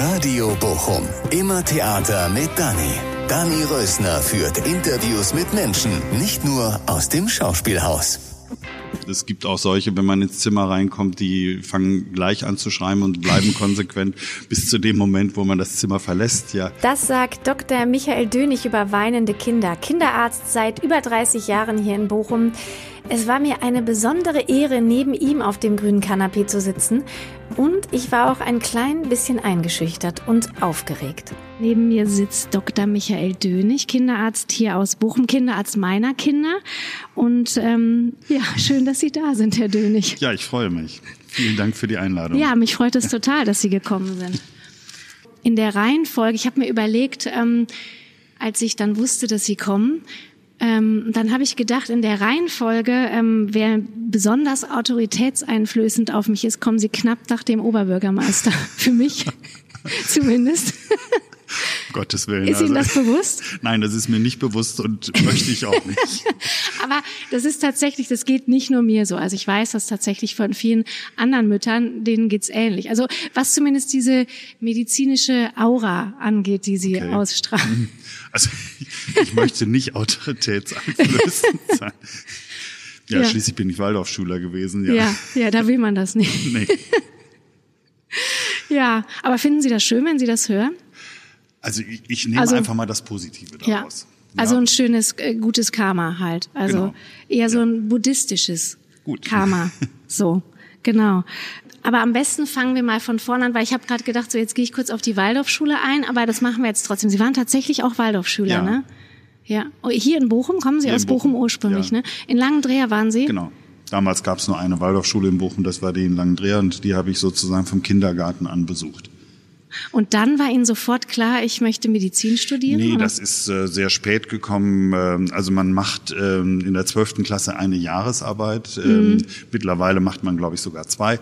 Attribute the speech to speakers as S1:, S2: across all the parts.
S1: Radio Bochum. Immer Theater mit Dani. Dani Rösner führt Interviews mit Menschen, nicht nur aus dem Schauspielhaus.
S2: Es gibt auch solche, wenn man ins Zimmer reinkommt, die fangen gleich an zu schreiben und bleiben konsequent bis zu dem Moment, wo man das Zimmer verlässt. Ja.
S3: Das sagt Dr. Michael Dönig über weinende Kinder, Kinderarzt seit über 30 Jahren hier in Bochum. Es war mir eine besondere Ehre, neben ihm auf dem grünen Kanapee zu sitzen. Und ich war auch ein klein bisschen eingeschüchtert und aufgeregt. Neben mir sitzt Dr. Michael Dönig, Kinderarzt hier aus Bochum, Kinderarzt meiner Kinder. Und ähm, ja, schön, dass Sie da sind, Herr Dönig.
S2: Ja, ich freue mich. Vielen Dank für die Einladung.
S3: Ja, mich freut es total, dass Sie gekommen sind. In der Reihenfolge, ich habe mir überlegt, ähm, als ich dann wusste, dass Sie kommen, ähm, dann habe ich gedacht, in der Reihenfolge, ähm, wer besonders autoritätseinflößend auf mich ist, kommen Sie knapp nach dem Oberbürgermeister. Für mich zumindest.
S2: Gottes Willen.
S3: Ist Ihnen das
S2: also,
S3: bewusst?
S2: Nein, das ist mir nicht bewusst und möchte ich auch nicht.
S3: Aber das ist tatsächlich, das geht nicht nur mir so. Also ich weiß das tatsächlich von vielen anderen Müttern, denen geht's ähnlich. Also was zumindest diese medizinische Aura angeht, die sie okay. ausstrahlen.
S2: Also ich möchte nicht autoritätseinflößend sein. Ja, ja, schließlich bin ich Waldorfschüler gewesen. Ja.
S3: ja, ja, da will man das nicht. Nee. ja, aber finden Sie das schön, wenn Sie das hören?
S2: Also ich, ich nehme also, einfach mal das Positive daraus. Ja.
S3: Also ein schönes, äh, gutes Karma halt. Also genau. eher so ein buddhistisches Gut. Karma. So, genau. Aber am besten fangen wir mal von vorne an, weil ich habe gerade gedacht, so jetzt gehe ich kurz auf die Waldorfschule ein, aber das machen wir jetzt trotzdem. Sie waren tatsächlich auch Waldorfschüler, ja. ne? Ja. Oh, hier in Bochum kommen Sie hier aus Bochum, Bochum, ursprünglich, ja. ne? In Langendreher waren Sie?
S2: Genau. Damals gab es nur eine Waldorfschule in Bochum, das war die in Langendreher und die habe ich sozusagen vom Kindergarten an besucht.
S3: Und dann war Ihnen sofort klar, ich möchte Medizin studieren?
S2: Nee, oder? das ist äh, sehr spät gekommen. Ähm, also man macht ähm, in der zwölften Klasse eine Jahresarbeit. Ähm, mhm. Mittlerweile macht man, glaube ich, sogar zwei.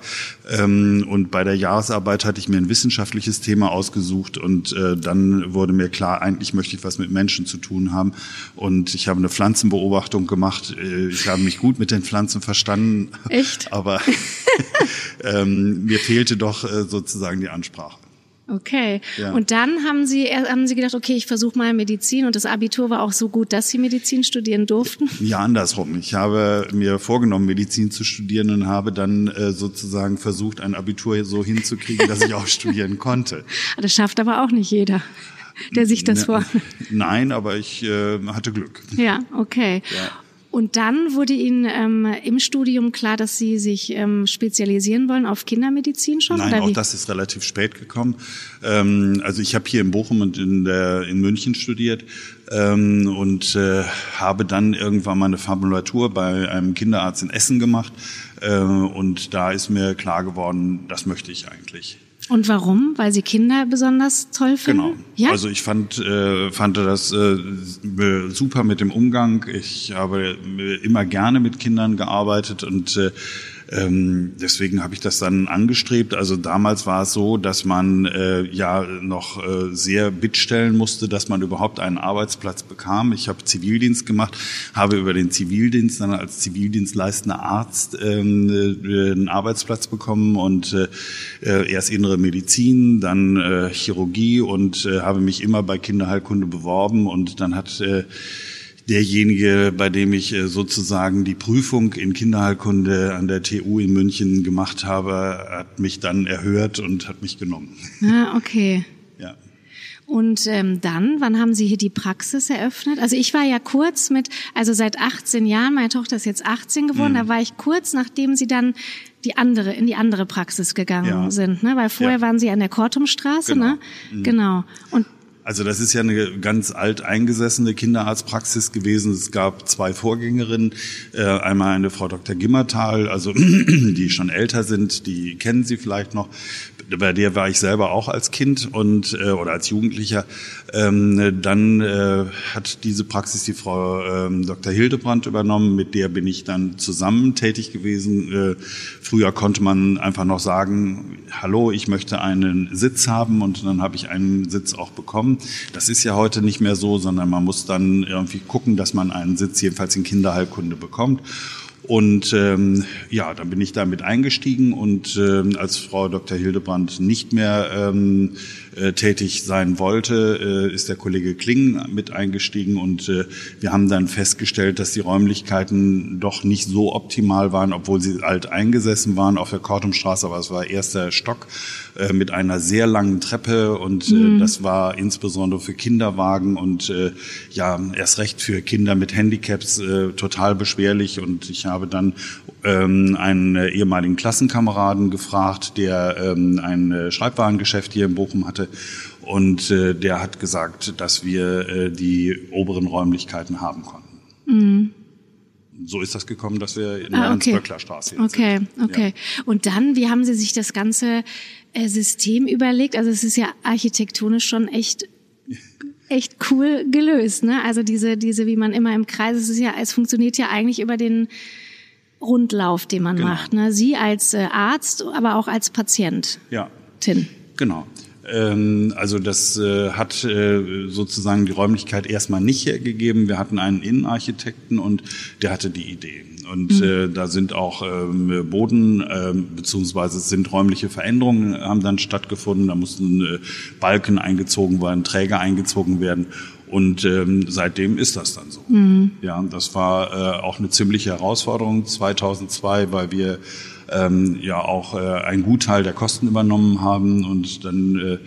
S2: Ähm, und bei der Jahresarbeit hatte ich mir ein wissenschaftliches Thema ausgesucht und äh, dann wurde mir klar, eigentlich möchte ich was mit Menschen zu tun haben. Und ich habe eine Pflanzenbeobachtung gemacht. Äh, ich habe mich gut mit den Pflanzen verstanden.
S3: Echt?
S2: Aber ähm, mir fehlte doch äh, sozusagen die Ansprache.
S3: Okay. Ja. Und dann haben Sie, äh, haben Sie gedacht, okay, ich versuche mal Medizin und das Abitur war auch so gut, dass Sie Medizin studieren durften?
S2: Ja, andersrum. Ich habe mir vorgenommen, Medizin zu studieren und habe dann äh, sozusagen versucht, ein Abitur so hinzukriegen, dass ich auch studieren konnte.
S3: Das schafft aber auch nicht jeder der sich das vor.
S2: Nein, aber ich äh, hatte Glück.
S3: Ja, okay. Ja. Und dann wurde Ihnen ähm, im Studium klar, dass Sie sich ähm, spezialisieren wollen auf Kindermedizin schon?
S2: Nein, auch das ist relativ spät gekommen. Ähm, also ich habe hier in Bochum und in, der, in München studiert ähm, und äh, habe dann irgendwann mal eine Formulatur bei einem Kinderarzt in Essen gemacht. Äh, und da ist mir klar geworden, das möchte ich eigentlich.
S3: Und warum? Weil Sie Kinder besonders toll finden?
S2: Genau. Ja? Also ich fand, äh, fand das äh, super mit dem Umgang. Ich habe immer gerne mit Kindern gearbeitet und äh, ähm, deswegen habe ich das dann angestrebt. Also damals war es so, dass man äh, ja noch äh, sehr bittstellen musste, dass man überhaupt einen Arbeitsplatz bekam. Ich habe Zivildienst gemacht, habe über den Zivildienst dann als zivildienstleistender Arzt ähm, äh, einen Arbeitsplatz bekommen und äh, äh, erst innere Medizin, dann äh, Chirurgie und äh, habe mich immer bei Kinderheilkunde beworben und dann hat äh, derjenige, bei dem ich äh, sozusagen die Prüfung in Kinderheilkunde an der TU in München gemacht habe, hat mich dann erhört und hat mich genommen.
S3: Ah, okay.
S2: Ja.
S3: Und ähm, dann, wann haben Sie hier die Praxis eröffnet? Also ich war ja kurz mit, also seit 18 Jahren, meine Tochter ist jetzt 18 geworden, mhm. da war ich kurz, nachdem Sie dann die andere in die andere Praxis gegangen ja. sind, ne? Weil vorher ja. waren Sie an der Kortumstraße,
S2: genau.
S3: ne?
S2: Mhm.
S3: Genau. Und
S2: also das ist ja eine ganz alt eingesessene Kinderarztpraxis gewesen. Es gab zwei Vorgängerinnen, äh, einmal eine Frau Dr. Gimmertal, also die schon älter sind, die kennen Sie vielleicht noch. Bei der war ich selber auch als Kind und äh, oder als Jugendlicher. Ähm, dann äh, hat diese Praxis die Frau ähm, Dr. Hildebrand übernommen, mit der bin ich dann zusammen tätig gewesen. Äh, früher konnte man einfach noch sagen, hallo, ich möchte einen Sitz haben und dann habe ich einen Sitz auch bekommen. Das ist ja heute nicht mehr so, sondern man muss dann irgendwie gucken, dass man einen Sitz jedenfalls in Kinderheilkunde bekommt. Und ähm, ja, dann bin ich damit eingestiegen und ähm, als Frau Dr. Hildebrand nicht mehr ähm, äh, tätig sein wollte, äh, ist der Kollege Kling mit eingestiegen und äh, wir haben dann festgestellt, dass die Räumlichkeiten doch nicht so optimal waren, obwohl sie alt eingesessen waren auf der Kortumstraße, aber es war erster Stock äh, mit einer sehr langen Treppe und äh, mhm. das war insbesondere für Kinderwagen und äh, ja erst recht für Kinder mit Handicaps äh, total beschwerlich und ich habe dann ähm, einen ehemaligen Klassenkameraden gefragt, der ähm, ein Schreibwarengeschäft hier in Bochum hatte. Und äh, der hat gesagt, dass wir äh, die oberen Räumlichkeiten haben konnten. Mhm. So ist das gekommen, dass wir in der ah, okay. Straße
S3: jetzt Okay, sind. okay. Ja. Und dann, wie haben Sie sich das ganze äh, System überlegt? Also es ist ja architektonisch schon echt echt cool gelöst, ne? Also diese diese wie man immer im Kreis, es ist ja es funktioniert ja eigentlich über den Rundlauf, den man genau. macht. Ne? Sie als äh, Arzt, aber auch als Patient.
S2: Ja. Tin. Genau. Ähm, also das äh, hat äh, sozusagen die Räumlichkeit erstmal nicht hergegeben. Wir hatten einen Innenarchitekten und der hatte die Idee. Und mhm. äh, da sind auch ähm, Boden ähm, beziehungsweise sind räumliche Veränderungen haben dann stattgefunden. Da mussten Balken eingezogen werden, Träger eingezogen werden. Und ähm, seitdem ist das dann so. Mhm. Ja, das war äh, auch eine ziemliche Herausforderung 2002, weil wir ähm, ja auch äh, einen Gutteil der Kosten übernommen haben und dann äh,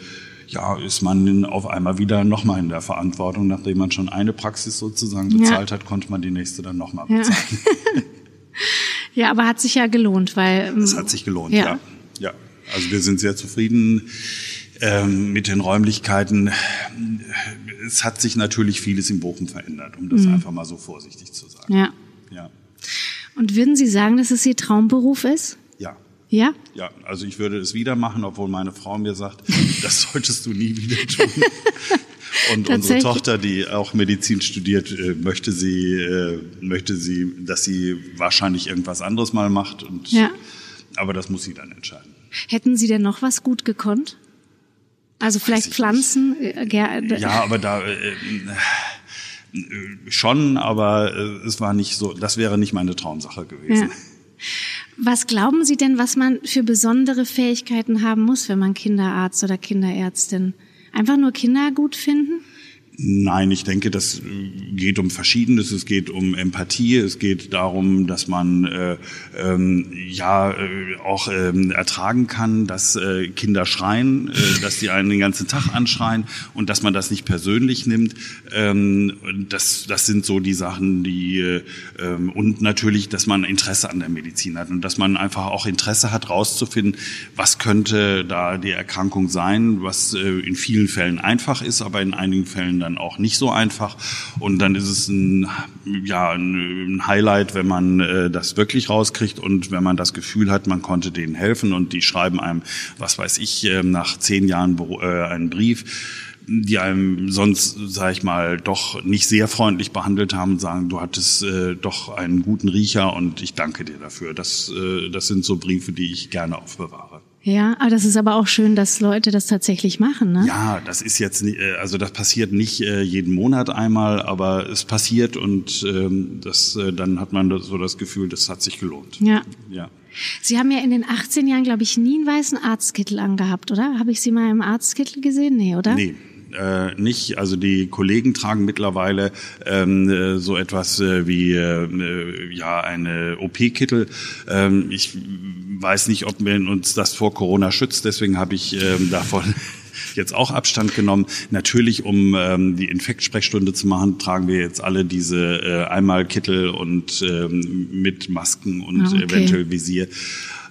S2: ja, ist man auf einmal wieder nochmal in der Verantwortung. Nachdem man schon eine Praxis sozusagen bezahlt ja. hat, konnte man die nächste dann nochmal bezahlen.
S3: Ja. ja, aber hat sich ja gelohnt, weil.
S2: Es hat sich gelohnt, ja. ja. ja. Also wir sind sehr zufrieden ähm, mit den Räumlichkeiten es hat sich natürlich vieles in Bochum verändert, um das mhm. einfach mal so vorsichtig zu sagen.
S3: Ja. ja. Und würden Sie sagen, dass es Ihr Traumberuf ist?
S2: Ja.
S3: Ja?
S2: Ja, also ich würde es wieder machen, obwohl meine Frau mir sagt, das solltest du nie wieder tun. Und unsere Tochter, die auch Medizin studiert, äh, möchte sie, äh, möchte sie, dass sie wahrscheinlich irgendwas anderes mal macht. Und, ja. Aber das muss sie dann entscheiden.
S3: Hätten Sie denn noch was gut gekonnt? Also vielleicht Pflanzen?
S2: Äh, ja, aber da äh, äh, schon, aber äh, es war nicht so, das wäre nicht meine Traumsache gewesen. Ja.
S3: Was glauben Sie denn, was man für besondere Fähigkeiten haben muss, wenn man Kinderarzt oder Kinderärztin? Einfach nur Kinder gut finden?
S2: Nein, ich denke, das äh, geht um Verschiedenes. Es geht um Empathie. Es geht darum, dass man äh, ähm, ja äh, auch ähm, ertragen kann, dass äh, Kinder schreien, äh, dass sie einen den ganzen Tag anschreien und dass man das nicht persönlich nimmt. Ähm, das, das sind so die Sachen, die äh, ähm, und natürlich, dass man Interesse an der Medizin hat und dass man einfach auch Interesse hat, rauszufinden, was könnte da die Erkrankung sein, was äh, in vielen Fällen einfach ist, aber in einigen Fällen dann auch nicht so einfach. Und dann ist es ein, ja, ein Highlight, wenn man äh, das wirklich rauskriegt und wenn man das Gefühl hat, man konnte denen helfen und die schreiben einem, was weiß ich, äh, nach zehn Jahren äh, einen Brief die einem sonst, sag ich mal, doch nicht sehr freundlich behandelt haben, sagen, du hattest äh, doch einen guten Riecher und ich danke dir dafür. Das, äh, das sind so Briefe, die ich gerne aufbewahre.
S3: Ja, aber das ist aber auch schön, dass Leute das tatsächlich machen, ne?
S2: Ja, das ist jetzt nicht, äh, also das passiert nicht äh, jeden Monat einmal, aber es passiert und ähm, das, äh, dann hat man so das Gefühl, das hat sich gelohnt.
S3: Ja. Ja. Sie haben ja in den 18 Jahren, glaube ich, nie einen weißen Arztkittel angehabt, oder? Habe ich Sie mal im Arztkittel gesehen? Nee, oder?
S2: Nee äh, nicht. Also die Kollegen tragen mittlerweile ähm, äh, so etwas äh, wie äh, ja eine OP-Kittel. Ähm, ich weiß nicht, ob wir uns das vor Corona schützt. Deswegen habe ich ähm, davon jetzt auch Abstand genommen. Natürlich, um ähm, die Infektsprechstunde zu machen, tragen wir jetzt alle diese äh, Einmalkittel und ähm, mit Masken und ah, okay. eventuell Visier.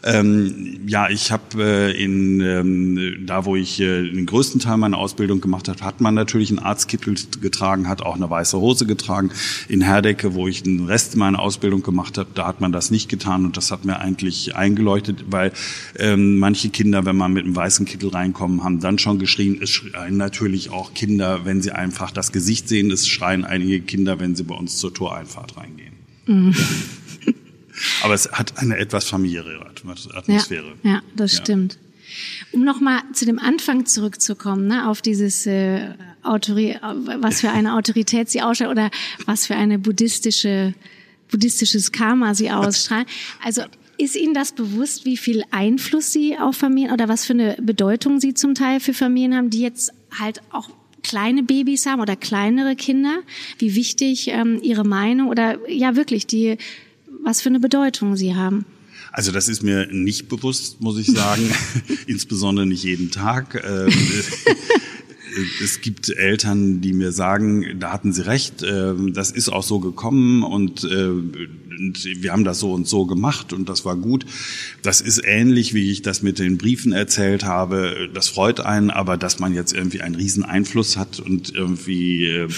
S2: Ähm, ja, ich habe äh, in ähm, da, wo ich äh, den größten Teil meiner Ausbildung gemacht habe, hat man natürlich einen Arztkittel getragen, hat auch eine weiße Hose getragen. In Herdecke, wo ich den Rest meiner Ausbildung gemacht habe, da hat man das nicht getan und das hat mir eigentlich eingeleuchtet, weil ähm, manche Kinder, wenn man mit einem weißen Kittel reinkommen, haben dann schon geschrien. Es schreien natürlich auch Kinder, wenn sie einfach das Gesicht sehen. Es schreien einige Kinder, wenn sie bei uns zur Toreinfahrt reingehen. Mhm. Aber es hat eine etwas familiäre Atmosphäre.
S3: Ja, ja das ja. stimmt. Um nochmal zu dem Anfang zurückzukommen, ne, auf dieses äh, Autori was für eine Autorität sie ausstellt oder was für eine buddhistische buddhistisches Karma sie ausstrahlen. Also ist Ihnen das bewusst, wie viel Einfluss Sie auf Familien oder was für eine Bedeutung Sie zum Teil für Familien haben, die jetzt halt auch kleine Babys haben oder kleinere Kinder? Wie wichtig ähm, Ihre Meinung oder ja wirklich die, was für eine Bedeutung Sie haben?
S2: Also das ist mir nicht bewusst, muss ich sagen, insbesondere nicht jeden Tag. Ähm, es gibt Eltern, die mir sagen, da hatten sie recht, ähm, das ist auch so gekommen und, äh, wir haben das so und so gemacht und das war gut. Das ist ähnlich, wie ich das mit den Briefen erzählt habe. Das freut einen, aber dass man jetzt irgendwie einen riesen Einfluss hat und irgendwie äh,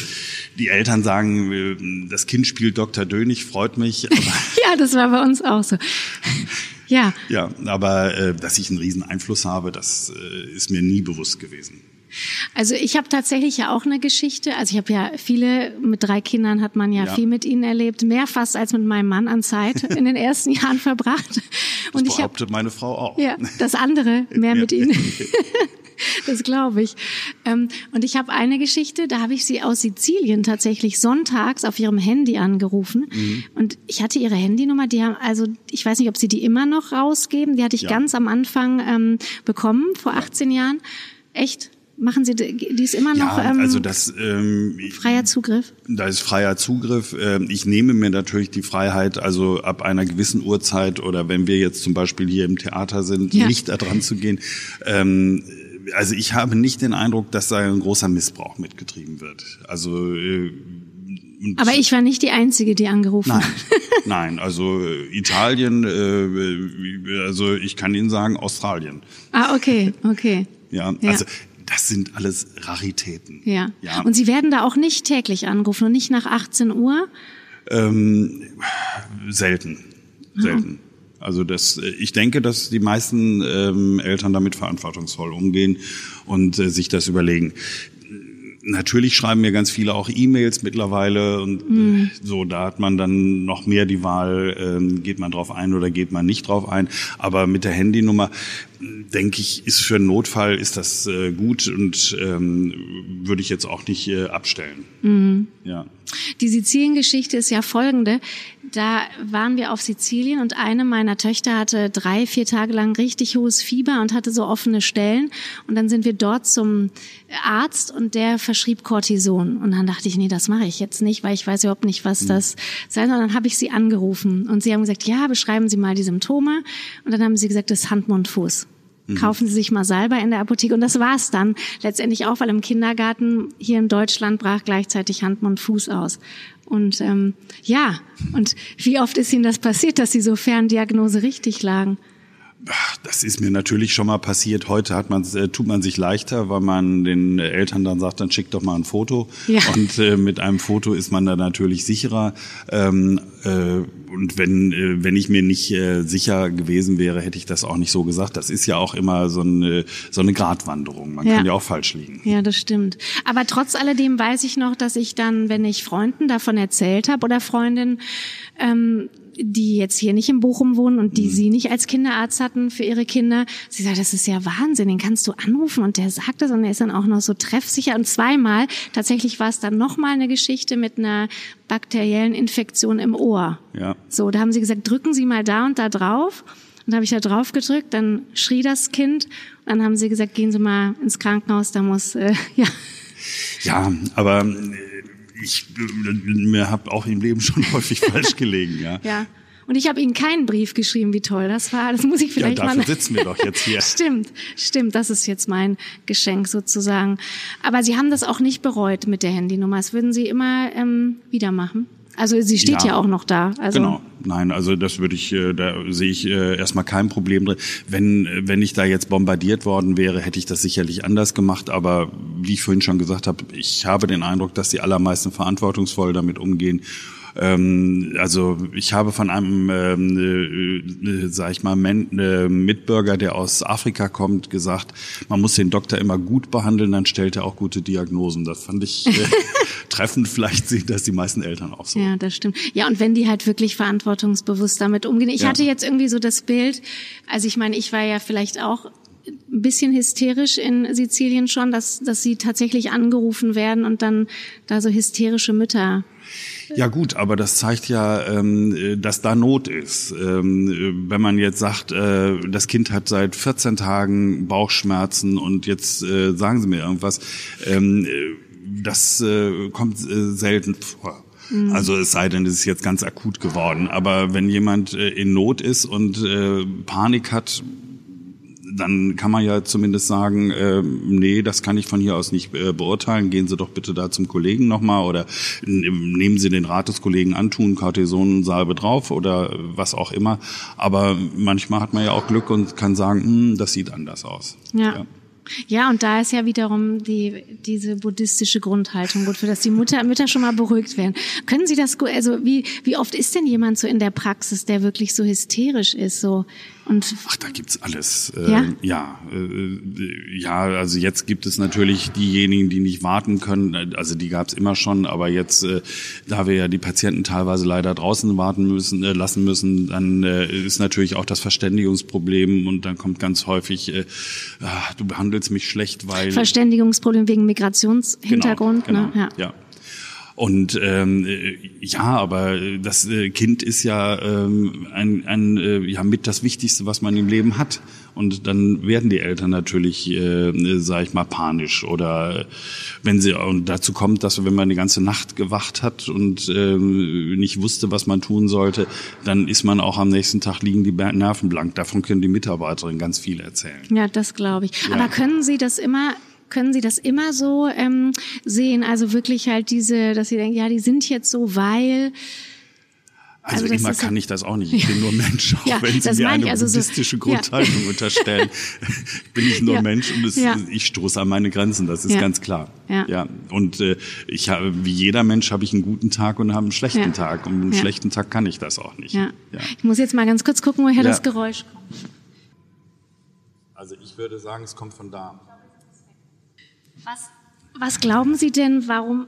S2: die Eltern sagen, äh, das Kind spielt Dr. Dönig, freut mich.
S3: ja, das war bei uns auch so. Ja.
S2: Ja, aber dass ich einen riesen Einfluss habe, das ist mir nie bewusst gewesen.
S3: Also ich habe tatsächlich ja auch eine Geschichte. Also ich habe ja viele, mit drei Kindern hat man ja, ja, viel mit ihnen erlebt, mehr fast als mit meinem Mann an Zeit in den ersten Jahren verbracht.
S2: Und das ich habe meine Frau auch.
S3: Ja, das andere mehr mit ihnen. das glaube ich. Ähm, und ich habe eine Geschichte, da habe ich sie aus Sizilien tatsächlich sonntags auf ihrem Handy angerufen. Mhm. Und ich hatte ihre Handynummer, die haben, also ich weiß nicht, ob sie die immer noch rausgeben. Die hatte ich ja. ganz am Anfang ähm, bekommen, vor 18 Jahren. Echt? Machen Sie, die ist immer noch
S2: ja, ähm, also das, ähm,
S3: freier Zugriff?
S2: Da ist freier Zugriff. Ähm, ich nehme mir natürlich die Freiheit, also ab einer gewissen Uhrzeit oder wenn wir jetzt zum Beispiel hier im Theater sind, ja. nicht da dran zu gehen. Ähm, also ich habe nicht den Eindruck, dass da ein großer Missbrauch mitgetrieben wird. Also äh,
S3: aber ich war nicht die Einzige, die angerufen
S2: nein,
S3: hat.
S2: nein, also äh, Italien, äh, also ich kann Ihnen sagen Australien.
S3: Ah, okay, okay.
S2: Ja, ja. Das sind alles Raritäten.
S3: Ja. ja. Und Sie werden da auch nicht täglich angerufen und nicht nach 18 Uhr?
S2: Ähm, selten. Selten. Also das, ich denke, dass die meisten ähm, Eltern damit verantwortungsvoll umgehen und äh, sich das überlegen. Natürlich schreiben mir ganz viele auch E-Mails mittlerweile und mhm. so, da hat man dann noch mehr die Wahl, ähm, geht man drauf ein oder geht man nicht drauf ein. Aber mit der Handynummer, denke ich, ist für einen Notfall ist das äh, gut und ähm, würde ich jetzt auch nicht äh, abstellen. Mhm.
S3: Ja. Die Sizilien-Geschichte ist ja folgende. Da waren wir auf Sizilien und eine meiner Töchter hatte drei, vier Tage lang richtig hohes Fieber und hatte so offene Stellen. Und dann sind wir dort zum Arzt und der verschrieb Cortison. Und dann dachte ich, nee, das mache ich jetzt nicht, weil ich weiß überhaupt nicht, was mhm. das sei. Und dann habe ich sie angerufen und sie haben gesagt, ja, beschreiben Sie mal die Symptome. Und dann haben sie gesagt, das ist Hand, Mund, Fuß. Mhm. Kaufen Sie sich mal Salbei in der Apotheke. Und das war's dann letztendlich auch, weil im Kindergarten hier in Deutschland brach gleichzeitig Hand, Mund, Fuß aus. Und ähm, ja, und wie oft ist Ihnen das passiert, dass Sie so Ferndiagnose richtig lagen?
S2: Das ist mir natürlich schon mal passiert. Heute hat man, äh, tut man sich leichter, weil man den Eltern dann sagt, dann schick doch mal ein Foto. Ja. Und äh, mit einem Foto ist man da natürlich sicherer. Ähm, äh, und wenn, äh, wenn ich mir nicht äh, sicher gewesen wäre, hätte ich das auch nicht so gesagt. Das ist ja auch immer so eine, so eine Gratwanderung. Man ja. kann ja auch falsch liegen.
S3: Ja, das stimmt. Aber trotz alledem weiß ich noch, dass ich dann, wenn ich Freunden davon erzählt habe oder Freundinnen, ähm, die jetzt hier nicht in Bochum wohnen und die mhm. sie nicht als Kinderarzt hatten für ihre Kinder. Sie sagt, das ist ja Wahnsinn, den kannst du anrufen und der sagt das und er ist dann auch noch so treffsicher. Und zweimal, tatsächlich war es dann nochmal eine Geschichte mit einer bakteriellen Infektion im Ohr. Ja. So, da haben sie gesagt, drücken Sie mal da und da drauf. Und da habe ich da drauf gedrückt, dann schrie das Kind. Und dann haben sie gesagt, gehen Sie mal ins Krankenhaus, da muss, äh, ja.
S2: Ja, aber ich mir habe auch im Leben schon häufig falsch gelegen, ja.
S3: Ja. Und ich habe Ihnen keinen Brief geschrieben, wie toll das war. Das muss ich vielleicht
S2: ja, dafür
S3: mal.
S2: sitzen wir doch jetzt hier.
S3: stimmt, stimmt. Das ist jetzt mein Geschenk sozusagen. Aber Sie haben das auch nicht bereut mit der Handynummer. Das würden Sie immer ähm, wieder machen. Also sie steht ja, ja auch noch da. Also
S2: genau. Nein, also das würde ich, äh, da sehe ich äh, erstmal kein Problem drin. Wenn, wenn ich da jetzt bombardiert worden wäre, hätte ich das sicherlich anders gemacht. Aber wie ich vorhin schon gesagt habe, ich habe den Eindruck, dass die allermeisten verantwortungsvoll damit umgehen ähm, also ich habe von einem, ähm, äh, sag ich mal, Men äh, Mitbürger, der aus Afrika kommt, gesagt, man muss den Doktor immer gut behandeln, dann stellt er auch gute Diagnosen. Das fand ich äh, treffend. Vielleicht sehen das die meisten Eltern auch so.
S3: Ja, das stimmt. Ja, und wenn die halt wirklich verantwortungsbewusst damit umgehen. Ich ja. hatte jetzt irgendwie so das Bild, also ich meine, ich war ja vielleicht auch ein bisschen hysterisch in Sizilien schon, dass, dass sie tatsächlich angerufen werden und dann da so hysterische Mütter
S2: Ja gut, aber das zeigt ja, ähm, dass da Not ist. Ähm, wenn man jetzt sagt, äh, das Kind hat seit 14 Tagen Bauchschmerzen und jetzt äh, sagen Sie mir irgendwas, ähm, das äh, kommt äh, selten vor. Mhm. Also es sei denn, es ist jetzt ganz akut geworden. Aber wenn jemand äh, in Not ist und äh, Panik hat, dann kann man ja zumindest sagen, äh, nee, das kann ich von hier aus nicht äh, beurteilen. Gehen Sie doch bitte da zum Kollegen nochmal oder nehmen Sie den Rat des Kollegen an, tun Cortisonsalbe drauf oder was auch immer. Aber manchmal hat man ja auch Glück und kann sagen, hm, das sieht anders aus.
S3: ja. ja. Ja, und da ist ja wiederum die, diese buddhistische Grundhaltung gut, für dass die Mutter, Mütter schon mal beruhigt werden. Können Sie das, also wie, wie oft ist denn jemand so in der Praxis, der wirklich so hysterisch ist, so und
S2: Ach, da gibt's alles. Äh, ja, ja, äh, ja, also jetzt gibt es natürlich diejenigen, die nicht warten können. Also die gab's immer schon, aber jetzt, äh, da wir ja die Patienten teilweise leider draußen warten müssen, äh, lassen müssen, dann äh, ist natürlich auch das Verständigungsproblem und dann kommt ganz häufig, äh, ah, du behandelst mich schlecht, weil
S3: Verständigungsproblem wegen Migrationshintergrund.
S2: Genau, genau, ne? ja. ja. Und ähm, ja, aber das äh, Kind ist ja ähm, ein, ein äh, ja mit das Wichtigste, was man im Leben hat. Und dann werden die Eltern natürlich, äh, sage ich mal, panisch oder wenn sie und dazu kommt, dass wenn man die ganze Nacht gewacht hat und äh, nicht wusste, was man tun sollte, dann ist man auch am nächsten Tag liegen die Nerven blank. Davon können die Mitarbeiterinnen ganz viel erzählen.
S3: Ja, das glaube ich. Ja. Aber können Sie das immer können Sie das immer so ähm, sehen? Also wirklich halt diese, dass Sie denken, ja, die sind jetzt so, weil
S2: also, also immer kann ich das auch nicht. Ich bin nur Mensch, auch ja, wenn Sie mir eine also buddhistische so, Grundhaltung ja. unterstellen. bin ich nur ja. Mensch und es, ich stoße an meine Grenzen, das ist ganz klar. Ja. Und äh, ich habe, wie jeder Mensch, habe ich einen guten Tag und habe einen schlechten Tag. Und einen schlechten Tag kann ich das auch nicht. Ja.
S3: Ich muss jetzt mal ganz kurz gucken, woher das Geräusch kommt.
S2: Also ich würde sagen, es kommt von da.
S3: Was, was glauben Sie denn, warum,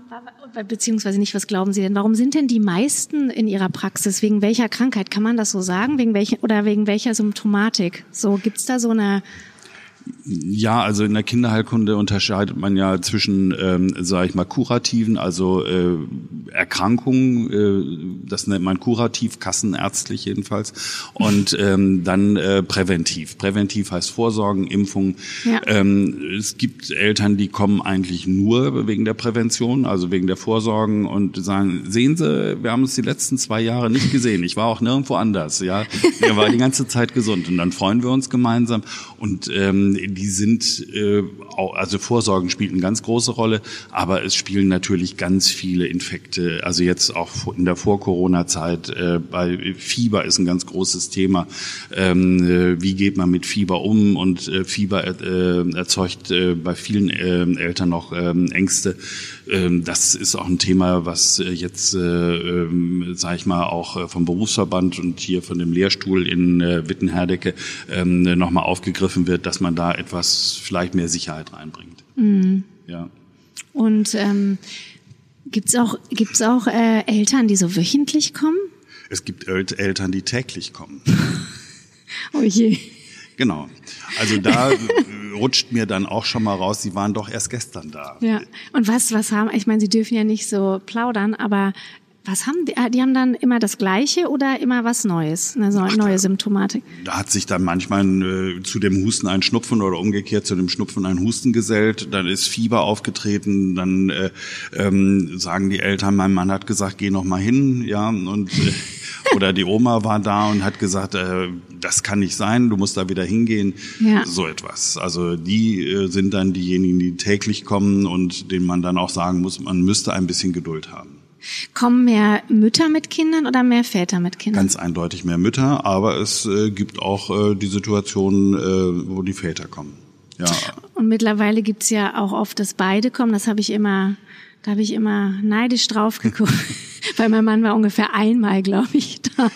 S3: beziehungsweise nicht, was glauben Sie denn, warum sind denn die meisten in Ihrer Praxis, wegen welcher Krankheit, kann man das so sagen, wegen welchen, oder wegen welcher Symptomatik? So, gibt's da so eine,
S2: ja, also in der Kinderheilkunde unterscheidet man ja zwischen, ähm, sage ich mal, kurativen, also äh, Erkrankungen, äh, das nennt man kurativ, kassenärztlich jedenfalls, und ähm, dann äh, präventiv. Präventiv heißt Vorsorgen, Impfung. Ja. Ähm, es gibt Eltern, die kommen eigentlich nur wegen der Prävention, also wegen der Vorsorgen und sagen, sehen Sie, wir haben uns die letzten zwei Jahre nicht gesehen. Ich war auch nirgendwo anders. Ja, er war die ganze Zeit gesund und dann freuen wir uns gemeinsam und ähm, die sind, äh, also Vorsorgen spielt eine ganz große Rolle, aber es spielen natürlich ganz viele Infekte. Also jetzt auch in der Vor-Corona-Zeit, äh, bei Fieber ist ein ganz großes Thema. Ähm, äh, wie geht man mit Fieber um? Und äh, Fieber äh, erzeugt äh, bei vielen äh, Eltern noch äh, Ängste. Ähm, das ist auch ein Thema, was äh, jetzt, äh, äh, sage ich mal, auch äh, vom Berufsverband und hier von dem Lehrstuhl in äh, Wittenherdecke äh, nochmal aufgegriffen wird, dass man da etwas vielleicht mehr Sicherheit reinbringt. Mhm.
S3: Ja. Und ähm, gibt es auch, gibt's auch äh, Eltern, die so wöchentlich kommen?
S2: Es gibt Eltern, die täglich kommen.
S3: oh je.
S2: Genau. Also da rutscht mir dann auch schon mal raus, sie waren doch erst gestern da.
S3: Ja. Und was, was haben, ich meine, sie dürfen ja nicht so plaudern, aber was haben die? Ah, die haben dann immer das Gleiche oder immer was Neues, eine Ach, neue da, Symptomatik?
S2: Da hat sich dann manchmal äh, zu dem Husten ein Schnupfen oder umgekehrt zu dem Schnupfen ein Husten gesellt. Dann ist Fieber aufgetreten. Dann äh, ähm, sagen die Eltern, mein Mann hat gesagt, geh noch mal hin, ja und äh, oder die Oma war da und hat gesagt, äh, das kann nicht sein, du musst da wieder hingehen. Ja. So etwas. Also die äh, sind dann diejenigen, die täglich kommen und denen man dann auch sagen muss, man müsste ein bisschen Geduld haben.
S3: Kommen mehr Mütter mit Kindern oder mehr Väter mit Kindern?
S2: Ganz eindeutig mehr Mütter, aber es äh, gibt auch äh, die Situation, äh, wo die Väter kommen. Ja.
S3: Und mittlerweile gibt's ja auch oft, dass beide kommen. Das habe ich immer, da habe ich immer neidisch drauf geguckt. Weil mein Mann war ungefähr einmal, glaube ich, da.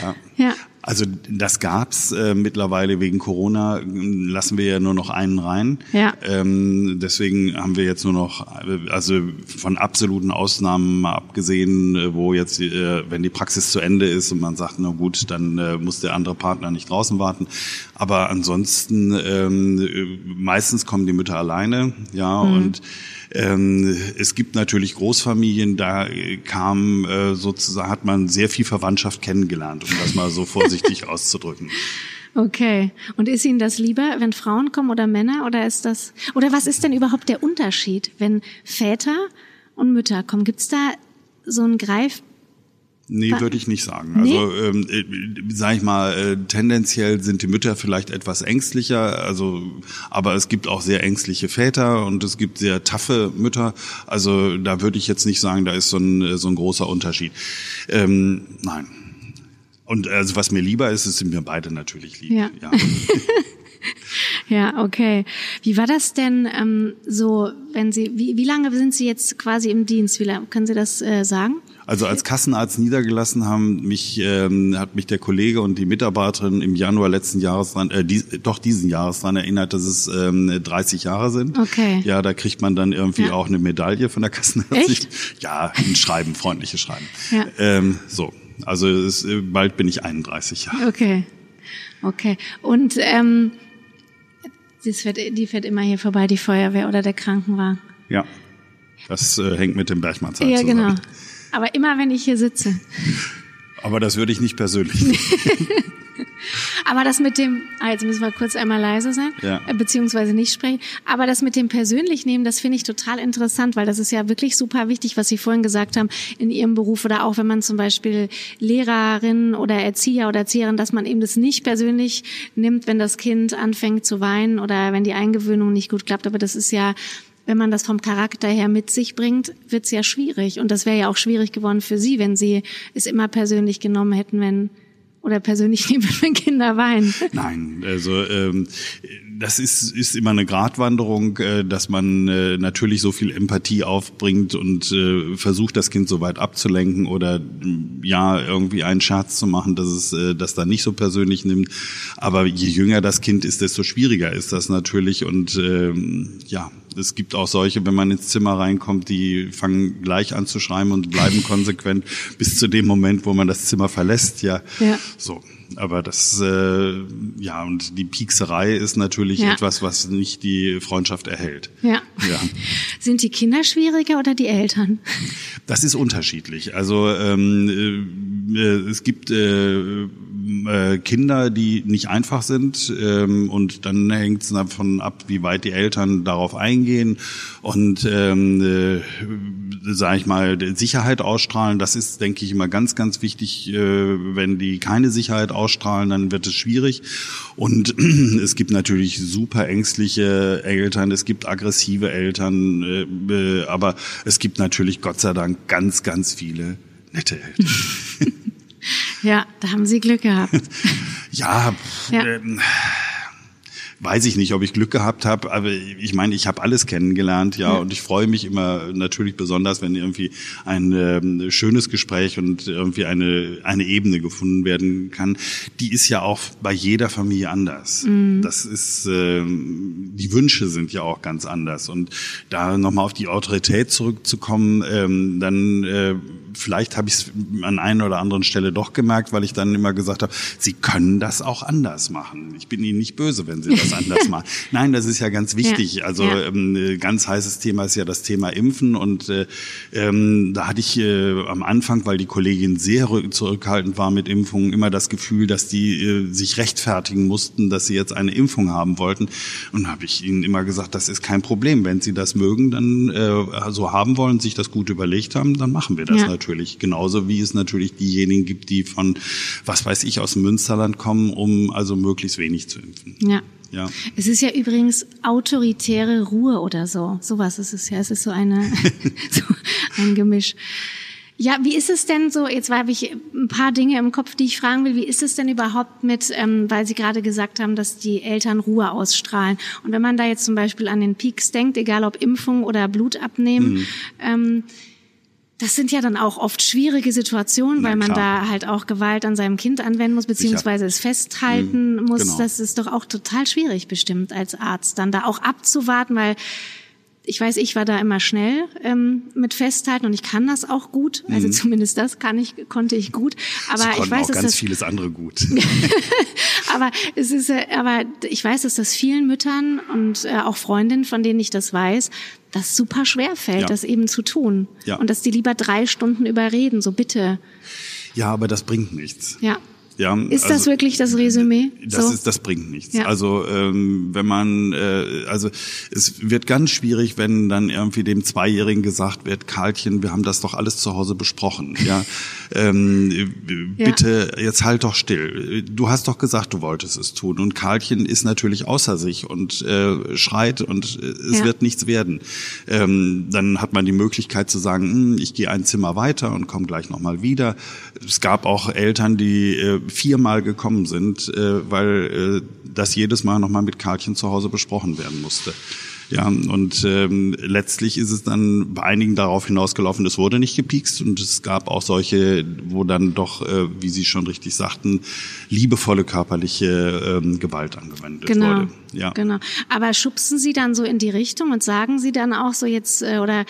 S2: Ja. ja. Also das gab's äh, mittlerweile wegen Corona lassen wir ja nur noch einen rein. Ja. Ähm, deswegen haben wir jetzt nur noch also von absoluten Ausnahmen mal abgesehen, äh, wo jetzt äh, wenn die Praxis zu Ende ist und man sagt, na gut, dann äh, muss der andere Partner nicht draußen warten. Aber ansonsten ähm, meistens kommen die Mütter alleine, ja mhm. und es gibt natürlich Großfamilien, da kam äh, sozusagen, hat man sehr viel Verwandtschaft kennengelernt, um das mal so vorsichtig auszudrücken.
S3: Okay. Und ist Ihnen das lieber, wenn Frauen kommen oder Männer? Oder ist das, oder was ist denn überhaupt der Unterschied, wenn Väter und Mütter kommen? Gibt's da so einen Greif,
S2: Nee, würde ich nicht sagen. Nee? Also ähm, äh, sag ich mal, äh, tendenziell sind die Mütter vielleicht etwas ängstlicher, also aber es gibt auch sehr ängstliche Väter und es gibt sehr taffe Mütter. Also da würde ich jetzt nicht sagen, da ist so ein, so ein großer Unterschied. Ähm, nein. Und also was mir lieber ist, es sind mir beide natürlich lieb.
S3: Ja. Ja, ja okay. Wie war das denn ähm, so, wenn Sie, wie, wie lange sind Sie jetzt quasi im Dienst? Wie lange, können Sie das äh, sagen?
S2: Also als Kassenarzt niedergelassen haben mich ähm, hat mich der Kollege und die Mitarbeiterin im Januar letzten Jahres dran, äh, die, doch diesen Jahres dran erinnert, dass es ähm, 30 Jahre sind.
S3: Okay.
S2: Ja, da kriegt man dann irgendwie ja. auch eine Medaille von der Kassenärztin. Ja, ein Schreiben, freundliches Schreiben. Ja. Ähm, so, also es, bald bin ich 31 Jahre.
S3: Okay, okay. Und ähm, fährt, die fährt immer hier vorbei, die Feuerwehr oder der Krankenwagen.
S2: Ja, das äh, hängt mit dem Bergmannszeit
S3: ja,
S2: zusammen.
S3: Ja, genau. Aber immer, wenn ich hier sitze.
S2: Aber das würde ich nicht persönlich.
S3: Aber das mit dem, ah, jetzt müssen wir kurz einmal leise sein, ja. Äh, beziehungsweise nicht sprechen. Aber das mit dem persönlich nehmen, das finde ich total interessant, weil das ist ja wirklich super wichtig, was Sie vorhin gesagt haben in Ihrem Beruf oder auch wenn man zum Beispiel Lehrerin oder Erzieher oder Erzieherin, dass man eben das nicht persönlich nimmt, wenn das Kind anfängt zu weinen oder wenn die Eingewöhnung nicht gut klappt. Aber das ist ja wenn man das vom Charakter her mit sich bringt, wird's ja schwierig. Und das wäre ja auch schwierig geworden für Sie, wenn Sie es immer persönlich genommen hätten, wenn oder persönlich nehmen, wenn Kinder weinen.
S2: Nein, also ähm, das ist, ist immer eine Gratwanderung, äh, dass man äh, natürlich so viel Empathie aufbringt und äh, versucht, das Kind so weit abzulenken oder ja, irgendwie einen Scherz zu machen, dass es äh, das dann nicht so persönlich nimmt. Aber je jünger das Kind ist, desto schwieriger ist das natürlich. Und ähm, ja, es gibt auch solche, wenn man ins Zimmer reinkommt, die fangen gleich an zu schreiben und bleiben konsequent bis zu dem Moment, wo man das Zimmer verlässt. Ja, ja. so. Aber das, äh, ja, und die Piekserei ist natürlich ja. etwas, was nicht die Freundschaft erhält.
S3: Ja. ja. Sind die Kinder schwieriger oder die Eltern?
S2: Das ist unterschiedlich. Also ähm, äh, es gibt äh, äh, Kinder, die nicht einfach sind ähm, und dann hängt es davon ab, wie weit die Eltern darauf eingehen und ähm, äh, sage ich mal Sicherheit ausstrahlen. Das ist, denke ich, immer ganz, ganz wichtig. Äh, wenn die keine Sicherheit ausstrahlen, dann wird es schwierig. Und es gibt natürlich super ängstliche Eltern, es gibt aggressive Eltern, äh, äh, aber es gibt natürlich Gott sei Dank ganz, ganz viele nette Eltern.
S3: Ja, da haben Sie Glück gehabt.
S2: ja, ja. Ähm, weiß ich nicht, ob ich Glück gehabt habe, aber ich meine, ich habe alles kennengelernt, ja, ja, und ich freue mich immer natürlich besonders, wenn irgendwie ein äh, schönes Gespräch und irgendwie eine eine Ebene gefunden werden kann. Die ist ja auch bei jeder Familie anders. Mhm. Das ist äh, die Wünsche sind ja auch ganz anders und da nochmal auf die Autorität zurückzukommen, ähm, dann äh, vielleicht habe ich es an einer oder anderen Stelle doch gemerkt, weil ich dann immer gesagt habe, Sie können das auch anders machen. Ich bin Ihnen nicht böse, wenn Sie das anders machen. Nein, das ist ja ganz wichtig. Ja, also ja. Ähm, ganz heißes Thema ist ja das Thema Impfen und äh, ähm, da hatte ich äh, am Anfang, weil die Kollegin sehr zurückhaltend war mit Impfungen, immer das Gefühl, dass die äh, sich rechtfertigen mussten, dass sie jetzt eine Impfung haben wollten. Und habe ich ihnen immer gesagt, das ist kein Problem. Wenn sie das mögen, dann äh, so haben wollen, sich das gut überlegt haben, dann machen wir das ja. natürlich natürlich. Genauso wie es natürlich diejenigen gibt, die von, was weiß ich, aus dem Münsterland kommen, um also möglichst wenig zu impfen.
S3: Ja. Ja. Es ist ja übrigens autoritäre Ruhe oder so. Sowas ist es ja. Es ist so eine, so ein Gemisch. Ja, wie ist es denn so, jetzt habe ich ein paar Dinge im Kopf, die ich fragen will, wie ist es denn überhaupt mit, ähm, weil Sie gerade gesagt haben, dass die Eltern Ruhe ausstrahlen. Und wenn man da jetzt zum Beispiel an den Peaks denkt, egal ob Impfung oder Blut abnehmen, mhm. ähm, das sind ja dann auch oft schwierige Situationen, weil man da halt auch Gewalt an seinem Kind anwenden muss, beziehungsweise es festhalten mhm, muss. Genau. Das ist doch auch total schwierig bestimmt als Arzt, dann da auch abzuwarten, weil ich weiß, ich war da immer schnell ähm, mit festhalten und ich kann das auch gut. Also mhm. zumindest das kann ich, konnte ich gut. Aber
S2: ich
S3: weiß,
S2: auch
S3: dass
S2: ganz
S3: das,
S2: vieles andere gut.
S3: aber es ist, äh, aber ich weiß, dass das vielen Müttern und äh, auch Freundinnen, von denen ich das weiß, das super schwer fällt,
S2: Ja.
S3: das eben zu tun.
S2: Ja.
S3: Und dass die lieber drei Stunden überreden, so bitte.
S2: Ja, aber das bringt nichts.
S3: Ja.
S2: Ja,
S3: Ist das
S2: also-
S3: wirklich das Resümee?
S2: Das
S3: so?
S2: ist, das bringt nichts.
S3: Ja.
S2: Also ähm, wenn man, äh, also es wird ganz schwierig, wenn dann irgendwie dem Zweijährigen gesagt wird, Karlchen, wir haben das doch alles zu Hause besprochen. Ja, ähm,
S3: Ja.
S2: bitte jetzt halt doch still. Du hast doch gesagt, du wolltest es tun. Und Karlchen ist natürlich außer sich und äh, schreit und äh, es
S3: Ja.
S2: wird nichts werden. Ähm, dann hat man die Möglichkeit zu sagen, hm, ich gehe ein Zimmer weiter und komme gleich nochmal wieder. Es gab auch Eltern, die äh, viermal gekommen sind, äh, weil äh, das jedes Mal nochmal mit Karlchen zu Hause besprochen werden musste. Ja, und ähm, letztlich ist es dann bei einigen darauf hinausgelaufen, es wurde nicht gepiekst und es gab auch solche, wo dann doch, äh, wie Sie schon richtig sagten, liebevolle körperliche ähm, Gewalt angewendet
S3: Genau.
S2: wurde. Ja.
S3: Genau. Aber schubsen Sie dann so in die Richtung und sagen Sie dann auch so jetzt äh, oder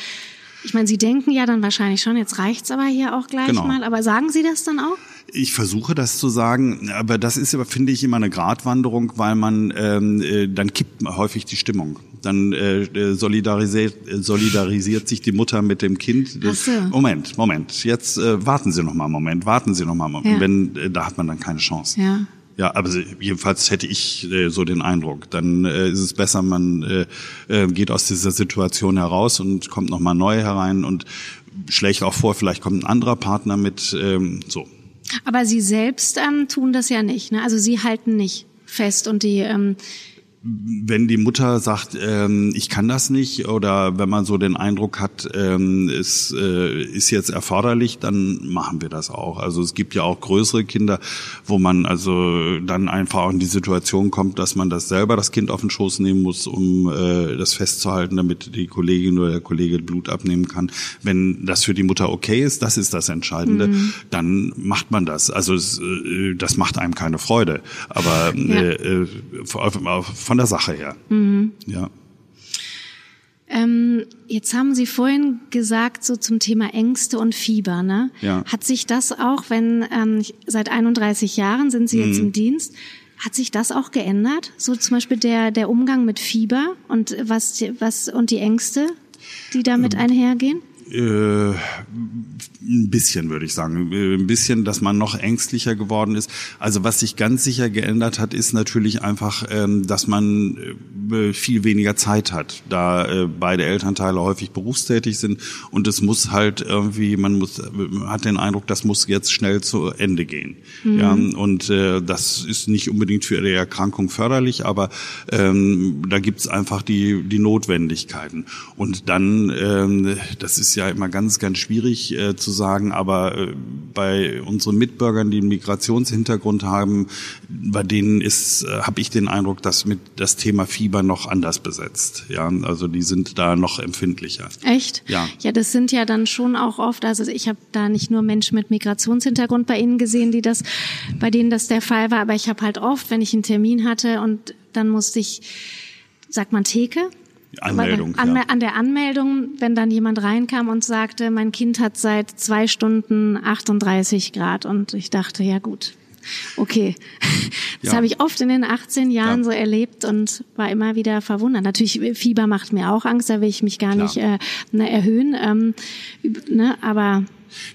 S3: ich meine, Sie denken ja dann wahrscheinlich schon, jetzt reicht's aber hier auch gleich
S2: Genau.
S3: mal. Aber sagen Sie das dann auch?
S2: Ich versuche das zu sagen, aber das ist aber, finde ich, immer eine Gratwanderung, weil man ähm, äh, dann kippt häufig die Stimmung. Dann äh, äh, solidarisiert, äh, solidarisiert sich die Mutter mit dem Kind.
S3: Ach so.
S2: Moment, Moment. Jetzt äh, warten Sie noch mal einen Moment, warten Sie noch mal einen Moment.
S3: Ja.
S2: Wenn äh, da hat man dann keine Chance.
S3: Ja.
S2: Ja, aber jedenfalls hätte ich äh, so den Eindruck. Dann äh, ist es besser, man äh, äh, geht aus dieser Situation heraus und kommt noch mal neu herein und schlägt auch vor, vielleicht kommt ein anderer Partner mit. Ähm, so.
S3: Aber Sie selbst ähm, tun das ja nicht. Ne? Also Sie halten nicht fest und die ähm,
S2: wenn die Mutter sagt, ähm, ich kann das nicht, oder wenn man so den Eindruck hat, ähm, es äh, ist jetzt erforderlich, dann machen wir das auch. Also es gibt ja auch größere Kinder, wo man also dann einfach auch in die Situation kommt, dass man das selber das Kind auf den Schoß nehmen muss, um äh, das festzuhalten, damit die Kollegin oder der Kollege Blut abnehmen kann. Wenn das für die Mutter okay ist, das ist das Entscheidende, dann macht man das. Also es, äh, das macht einem keine Freude, aber
S3: Ja.
S2: äh, äh, von der Sache her. Ja.
S3: Ähm, jetzt haben Sie vorhin gesagt, so zum Thema Ängste und Fieber, ne?
S2: Ja.
S3: Hat sich das auch, wenn ähm, seit 31 Jahren sind Sie jetzt
S2: Mhm.
S3: im Dienst, hat sich das auch geändert? So zum Beispiel der, der Umgang mit Fieber und was, was und die Ängste, die damit
S2: Ähm,
S3: einhergehen?
S2: Äh, ein bisschen, würde ich sagen. Ein bisschen, dass man noch ängstlicher geworden ist. Also was sich ganz sicher geändert hat, ist natürlich einfach, ähm, dass man äh, viel weniger Zeit hat, da äh, beide Elternteile häufig berufstätig sind und es muss halt irgendwie, man muss, man hat den Eindruck, das muss jetzt schnell zu Ende gehen. Ja, und äh, das ist nicht unbedingt für die Erkrankung förderlich, aber ähm, da gibt's einfach die, die Notwendigkeiten. Und dann, ähm, das ist ja immer ganz, ganz schwierig äh, zu sagen, aber äh, bei unseren Mitbürgern, die einen Migrationshintergrund haben, bei denen ist, äh, habe ich den Eindruck, dass mit das Thema Fieber noch anders besetzt. Ja, also die sind da noch empfindlicher.
S3: Echt?
S2: Ja.
S3: Ja, das sind ja dann schon auch oft, also ich habe da nicht nur Menschen mit Migrationshintergrund bei Ihnen gesehen, die das, bei denen das der Fall war, aber ich habe halt oft, wenn ich einen Termin hatte und dann musste ich, sagt man Theke?
S2: Anmeldung,
S3: An,
S2: ja.
S3: an der Anmeldung, wenn dann jemand reinkam und sagte, mein Kind hat seit zwei Stunden 38 Grad und ich dachte, ja gut, okay. Das
S2: Ja.
S3: habe ich oft in den 18 Jahren
S2: Ja.
S3: so erlebt und war immer wieder verwundert. Natürlich, Fieber macht mir auch Angst, da will ich mich gar
S2: Klar.
S3: nicht äh, ne, erhöhen, ähm, ne, aber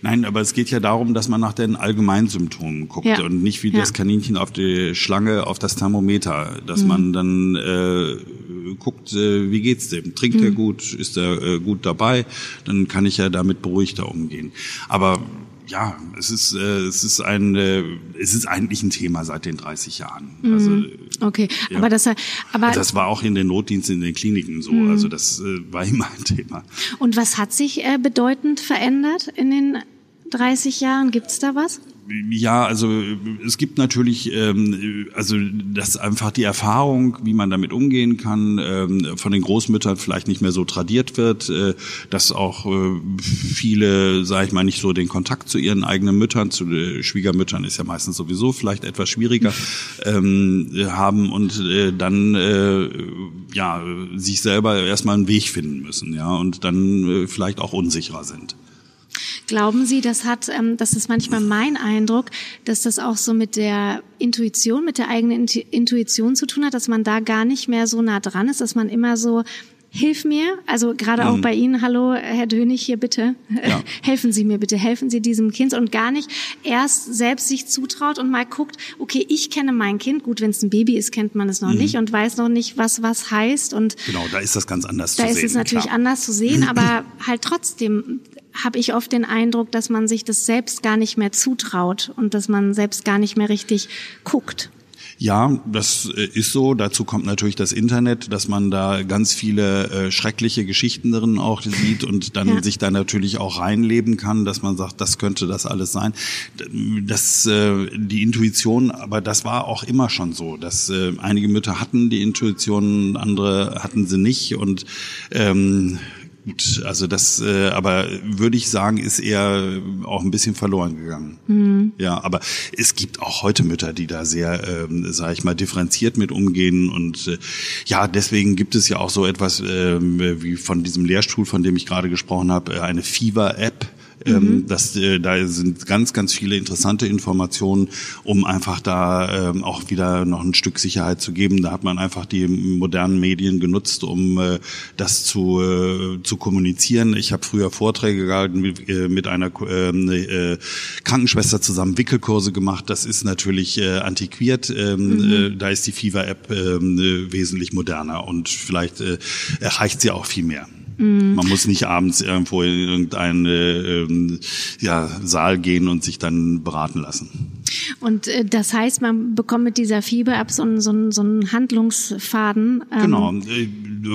S2: Nein, aber es geht ja darum, dass man nach den Allgemeinsymptomen guckt
S3: Ja.
S2: und nicht wie
S3: Ja.
S2: das Kaninchen auf die Schlange, auf das Thermometer, dass
S3: Mhm.
S2: man dann äh, guckt, äh, wie geht's dem? Trinkt
S3: Mhm.
S2: er gut? Ist er äh, gut dabei? Dann kann ich ja damit beruhigter umgehen. Aber ja, es ist äh, es ist ein äh, es ist eigentlich ein Thema seit den 30 Jahren. Also
S3: okay,
S2: Ja.
S3: aber das, aber
S2: das war auch in den Notdiensten in den Kliniken so.
S3: Mhm.
S2: Also das äh, war immer ein Thema.
S3: und was hat sich äh, bedeutend verändert in den 30 Jahren? Gibt's da was?
S2: Ja, also es gibt natürlich, ähm, also das einfach die Erfahrung, wie man damit umgehen kann, ähm, von den Großmüttern vielleicht nicht mehr so tradiert wird, äh, dass auch äh, viele, sage ich mal, nicht so den Kontakt zu ihren eigenen Müttern, zu den Schwiegermüttern ist ja meistens sowieso vielleicht etwas schwieriger ähm, haben und äh, dann äh, ja sich selber erstmal einen Weg finden müssen, ja und dann äh, vielleicht auch unsicherer sind.
S3: Glauben Sie, das hat, ähm, das ist manchmal mein Eindruck, dass das auch so mit der Intuition, mit der eigenen Intuition zu tun hat, dass man da gar nicht mehr so nah dran ist, dass man immer so Hilf mir, also gerade auch mhm. bei Ihnen, hallo Herr Dönig, hier bitte, ja. helfen Sie mir bitte, helfen Sie diesem Kind und gar nicht erst selbst sich zutraut und mal guckt, okay, ich kenne mein Kind, gut, wenn es ein Baby ist, kennt man es noch mhm. nicht und weiß noch nicht, was was heißt und
S2: genau, da ist das ganz anders
S3: zu
S2: sehen.
S3: Da ist es natürlich klar. anders zu sehen, aber halt trotzdem habe ich oft den Eindruck, dass man sich das selbst gar nicht mehr zutraut und dass man selbst gar nicht mehr richtig guckt.
S2: Ja, das äh, ist so. Dazu kommt natürlich das Internet, dass man da ganz viele äh, schreckliche Geschichten drin auch sieht und dann ja. sich da natürlich auch reinleben kann, dass man sagt, das könnte das alles sein. Das, äh, die Intuition, aber das war auch immer schon so, dass äh, einige Mütter hatten die Intuition, andere hatten sie nicht und ähm, gut. Also das, äh, aber würde ich sagen, ist eher auch ein bisschen verloren gegangen. Mhm. Ja, aber es gibt auch heute Mütter, die da sehr, ähm, sage ich mal, differenziert mit umgehen und äh, ja, deswegen gibt es ja auch so etwas äh, wie von diesem Lehrstuhl, von dem ich gerade gesprochen habe, äh, eine Fever-App ähm, mhm. das, äh, da sind ganz, ganz viele interessante Informationen, um einfach da ähm, auch wieder noch ein Stück Sicherheit zu geben. Da hat man einfach die modernen Medien genutzt, um äh, das zu, äh, zu kommunizieren. Ich habe früher Vorträge gehalten mit, mit einer ähm, äh, Krankenschwester zusammen, Wickelkurse gemacht. Das ist natürlich antiquiert. Ähm, mhm. da ist die Fever-App wesentlich moderner und vielleicht erreicht sie auch viel mehr. Mhm. Man muss nicht abends irgendwo in irgendeinen äh, ähm, ja, Saal gehen und sich dann beraten lassen.
S3: Und äh, das heißt, man bekommt mit dieser Fieber-App so einen, so einen, so einen Handlungsfaden.
S2: Ähm, genau, äh,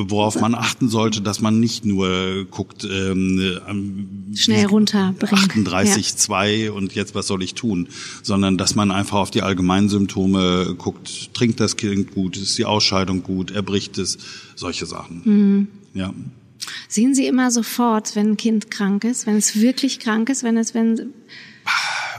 S2: worauf man achten sollte, dass man nicht nur guckt, ähm,
S3: schnell runterbringt.
S2: 38,2 ja. und jetzt was soll ich tun, sondern dass man einfach auf die allgemeinen Symptome guckt, trinkt das Kind gut, ist die Ausscheidung gut, erbricht es, solche Sachen. Mhm. Ja.
S3: Sehen Sie immer sofort, wenn ein Kind krank ist, wenn es wirklich krank ist, wenn es, wenn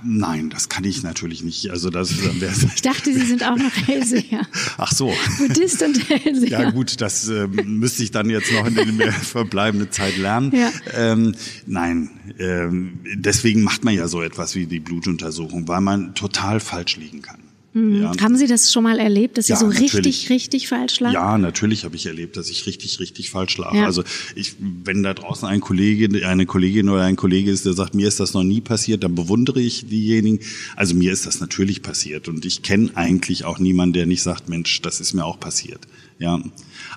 S2: Nein, das kann ich natürlich nicht. Also das
S3: Ich dachte, Sie sind auch noch Hellseher.
S2: Ach so.
S3: Buddhist und Hellseher.
S2: Ja gut, das äh, müsste ich dann jetzt noch in der verbleibenden Zeit lernen. Ja. Ähm, nein, ähm, deswegen macht man ja so etwas wie die Blutuntersuchung, weil man total falsch liegen kann.
S3: Mhm. Ja. Haben Sie das schon mal erlebt, dass Sie ja, so richtig, natürlich. richtig falsch lagen?
S2: Ja, natürlich habe ich erlebt, dass ich richtig, richtig falsch lag. Ja. Also ich, wenn da draußen ein Kollege, eine Kollegin oder ein Kollege ist, der sagt, mir ist das noch nie passiert, dann bewundere ich diejenigen. Also mir ist das natürlich passiert und ich kenne eigentlich auch niemanden, der nicht sagt, Mensch, das ist mir auch passiert. Ja,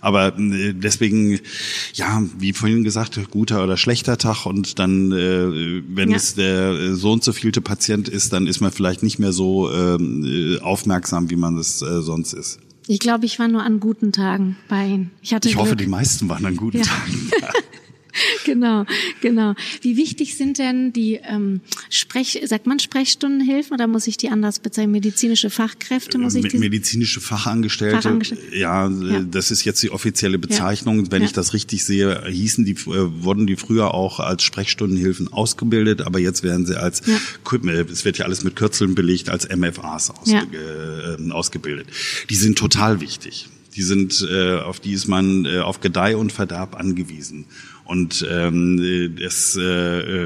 S2: aber äh, deswegen, ja, wie vorhin gesagt, guter oder schlechter Tag und dann, äh, wenn ja. es der so und so vielte Patient ist, dann ist man vielleicht nicht mehr so ähm, äh, aufmerksam, wie man es äh, sonst ist.
S3: Ich glaube, ich war nur an guten Tagen bei Ihnen.
S2: Ich, hatte ich hoffe, die meisten waren an guten ja. Tagen.
S3: genau, genau. Wie wichtig sind denn die ähm, Sprech, sagt man Sprechstundenhilfen oder muss ich die anders bezeichnen? Medizinische Fachkräfte muss ich
S2: die? Medizinische Fachangestellte. Fachangestellte. Ja, ja, das ist jetzt die offizielle Bezeichnung. Ja. Wenn ja. ich das richtig sehe, hießen die, äh, wurden die früher auch als Sprechstundenhilfen ausgebildet, aber jetzt werden sie als, es wird ja alles mit Kürzeln belegt, als MFAs ausge, äh, ausgebildet. Die sind total wichtig. Die sind, äh, auf die ist man äh, auf Gedeih und Verderb angewiesen. Und ähm, das, äh,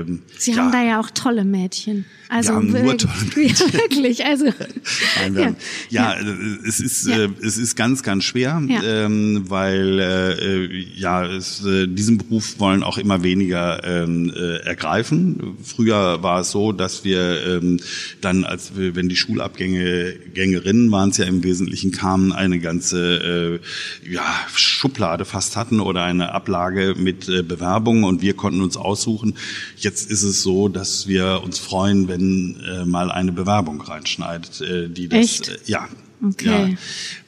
S3: äh, Sie ja. haben da ja auch tolle Mädchen. Also
S2: wir haben nur tolle
S3: Mädchen. Ja, wirklich, also
S2: Nein, ja. ja, ja, es ist äh, es ist ganz ganz schwer, ähm, weil äh, ja es, äh, diesen Beruf wollen auch immer weniger ähm, äh, ergreifen. Früher war es so, dass wir ähm, dann als wenn die Schulabgänge Gängerinnen waren es ja im Wesentlichen kamen eine ganze äh, ja Schublade fast hatten oder eine Ablage mit äh, Bewerbungen und wir konnten uns aussuchen. Jetzt ist es so, dass wir uns freuen, wenn äh, mal eine Bewerbung reinschneidet, äh, die das
S3: Echt?
S2: Äh, ja
S3: Okay.
S2: Ja,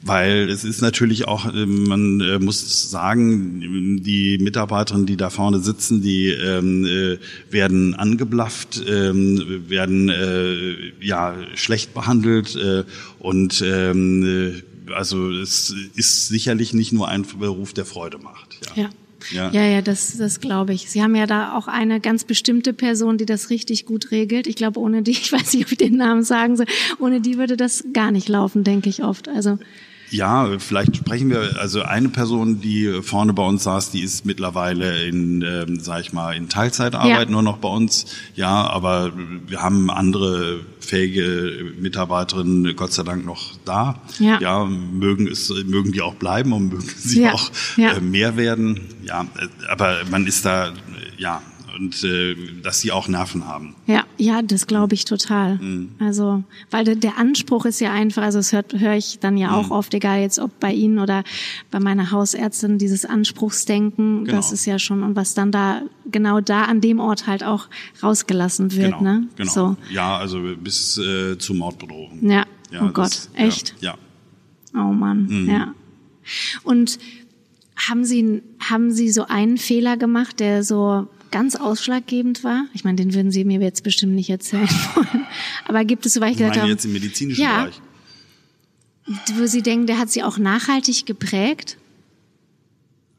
S2: weil es ist natürlich auch, äh, man äh, muss sagen, die Mitarbeiterinnen, die da vorne sitzen, die ähm, äh, werden angeblafft, ähm, werden äh, ja schlecht behandelt äh, und ähm, äh, also es ist sicherlich nicht nur ein Beruf, der Freude macht.
S3: Ja. ja. Ja, ja, ja das, das glaube ich. Sie haben ja da auch eine ganz bestimmte Person, die das richtig gut regelt. Ich glaube, ohne die, ich weiß nicht, ob ich den Namen sagen soll, ohne die würde das gar nicht laufen, denke ich oft. Also
S2: ja, vielleicht sprechen wir, also eine Person, die vorne bei uns saß, die ist mittlerweile in, ähm, sag ich mal, in Teilzeitarbeit ja. nur noch bei uns. Ja, aber wir haben andere fähige Mitarbeiterinnen Gott sei Dank noch da. Ja, ja mögen es, mögen die auch bleiben und mögen sie ja. auch. Äh, mehr werden. Ja, äh, aber man ist da, ja, und äh, dass sie auch Nerven haben.
S3: Ja, ja, das glaube ich total. Mhm. Also, weil der, der Anspruch ist ja einfach, also das höre hör ich dann ja auch mhm. oft, egal jetzt ob bei Ihnen oder bei meiner Hausärztin, dieses Anspruchsdenken, genau. das ist ja schon, und was dann da genau da an dem Ort halt auch rausgelassen wird.
S2: Genau,
S3: ne?
S2: genau. So. Ja, also bis äh, zu Mordbedrohung.
S3: Ja, ja oh Gott, echt?
S2: Ja.
S3: ja. Oh Mann, mhm. ja. Und haben Sie, haben Sie so einen Fehler gemacht, der so ganz ausschlaggebend war? Ich meine, den würden Sie mir jetzt bestimmt nicht erzählen wollen. Aber gibt es, so, weil ich gesagt habe,
S2: jetzt im medizinischen
S3: ja,
S2: Bereich.
S3: Wo Sie denken, der hat Sie auch nachhaltig geprägt?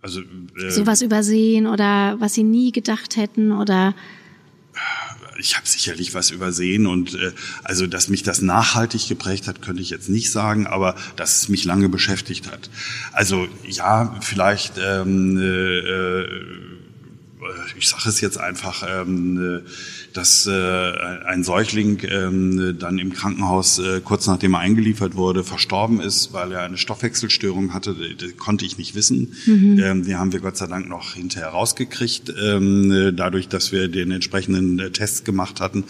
S2: Also äh,
S3: sowas übersehen oder was Sie nie gedacht hätten oder
S2: ich habe sicherlich was übersehen und äh, also, dass mich das nachhaltig geprägt hat, könnte ich jetzt nicht sagen, aber dass es mich lange beschäftigt hat. Also ja, vielleicht ähm, äh, äh ich sage es jetzt einfach, ähm, dass äh, ein Säugling ähm, dann im Krankenhaus äh, kurz nachdem er eingeliefert wurde verstorben ist, weil er eine Stoffwechselstörung hatte. Das konnte ich nicht wissen. Mhm. Ähm, die haben wir Gott sei Dank noch hinterher rausgekriegt, dadurch, dass wir den entsprechenden äh, Test gemacht hatten.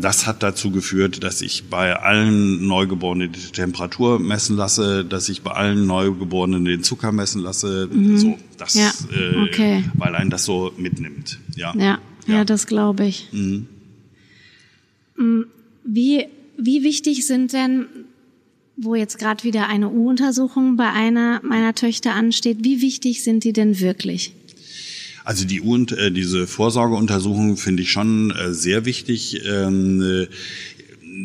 S2: Das hat dazu geführt, dass ich bei allen Neugeborenen die Temperatur messen lasse, dass ich bei allen Neugeborenen den Zucker messen lasse. Mhm. So, das, ja. äh, okay. weil einen das so mitnimmt. Ja.
S3: ja. Ja, ja das glaube ich. Mhm. Mm, wie, wie wichtig sind denn, wo jetzt gerade wieder eine U-Untersuchung bei einer meiner Töchter ansteht, wie wichtig sind die denn wirklich?
S2: Also die U und äh, diese Vorsorgeuntersuchung finde ich schon äh, sehr wichtig. Ähm, äh,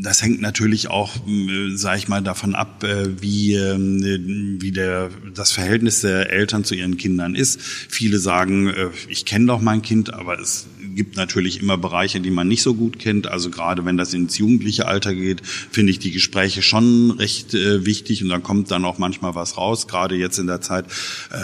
S2: das hängt natürlich auch, äh, sage ich mal, davon ab, äh, wie, ähm, wie der, das Verhältnis der Eltern zu ihren Kindern ist. Viele sagen, äh, ich kenne doch mein Kind, aber es gibt natürlich immer Bereiche, die man nicht so gut kennt. Also gerade wenn das ins jugendliche Alter geht, finde ich die Gespräche schon recht äh, wichtig und da kommt dann auch manchmal was raus. Gerade jetzt in der Zeit,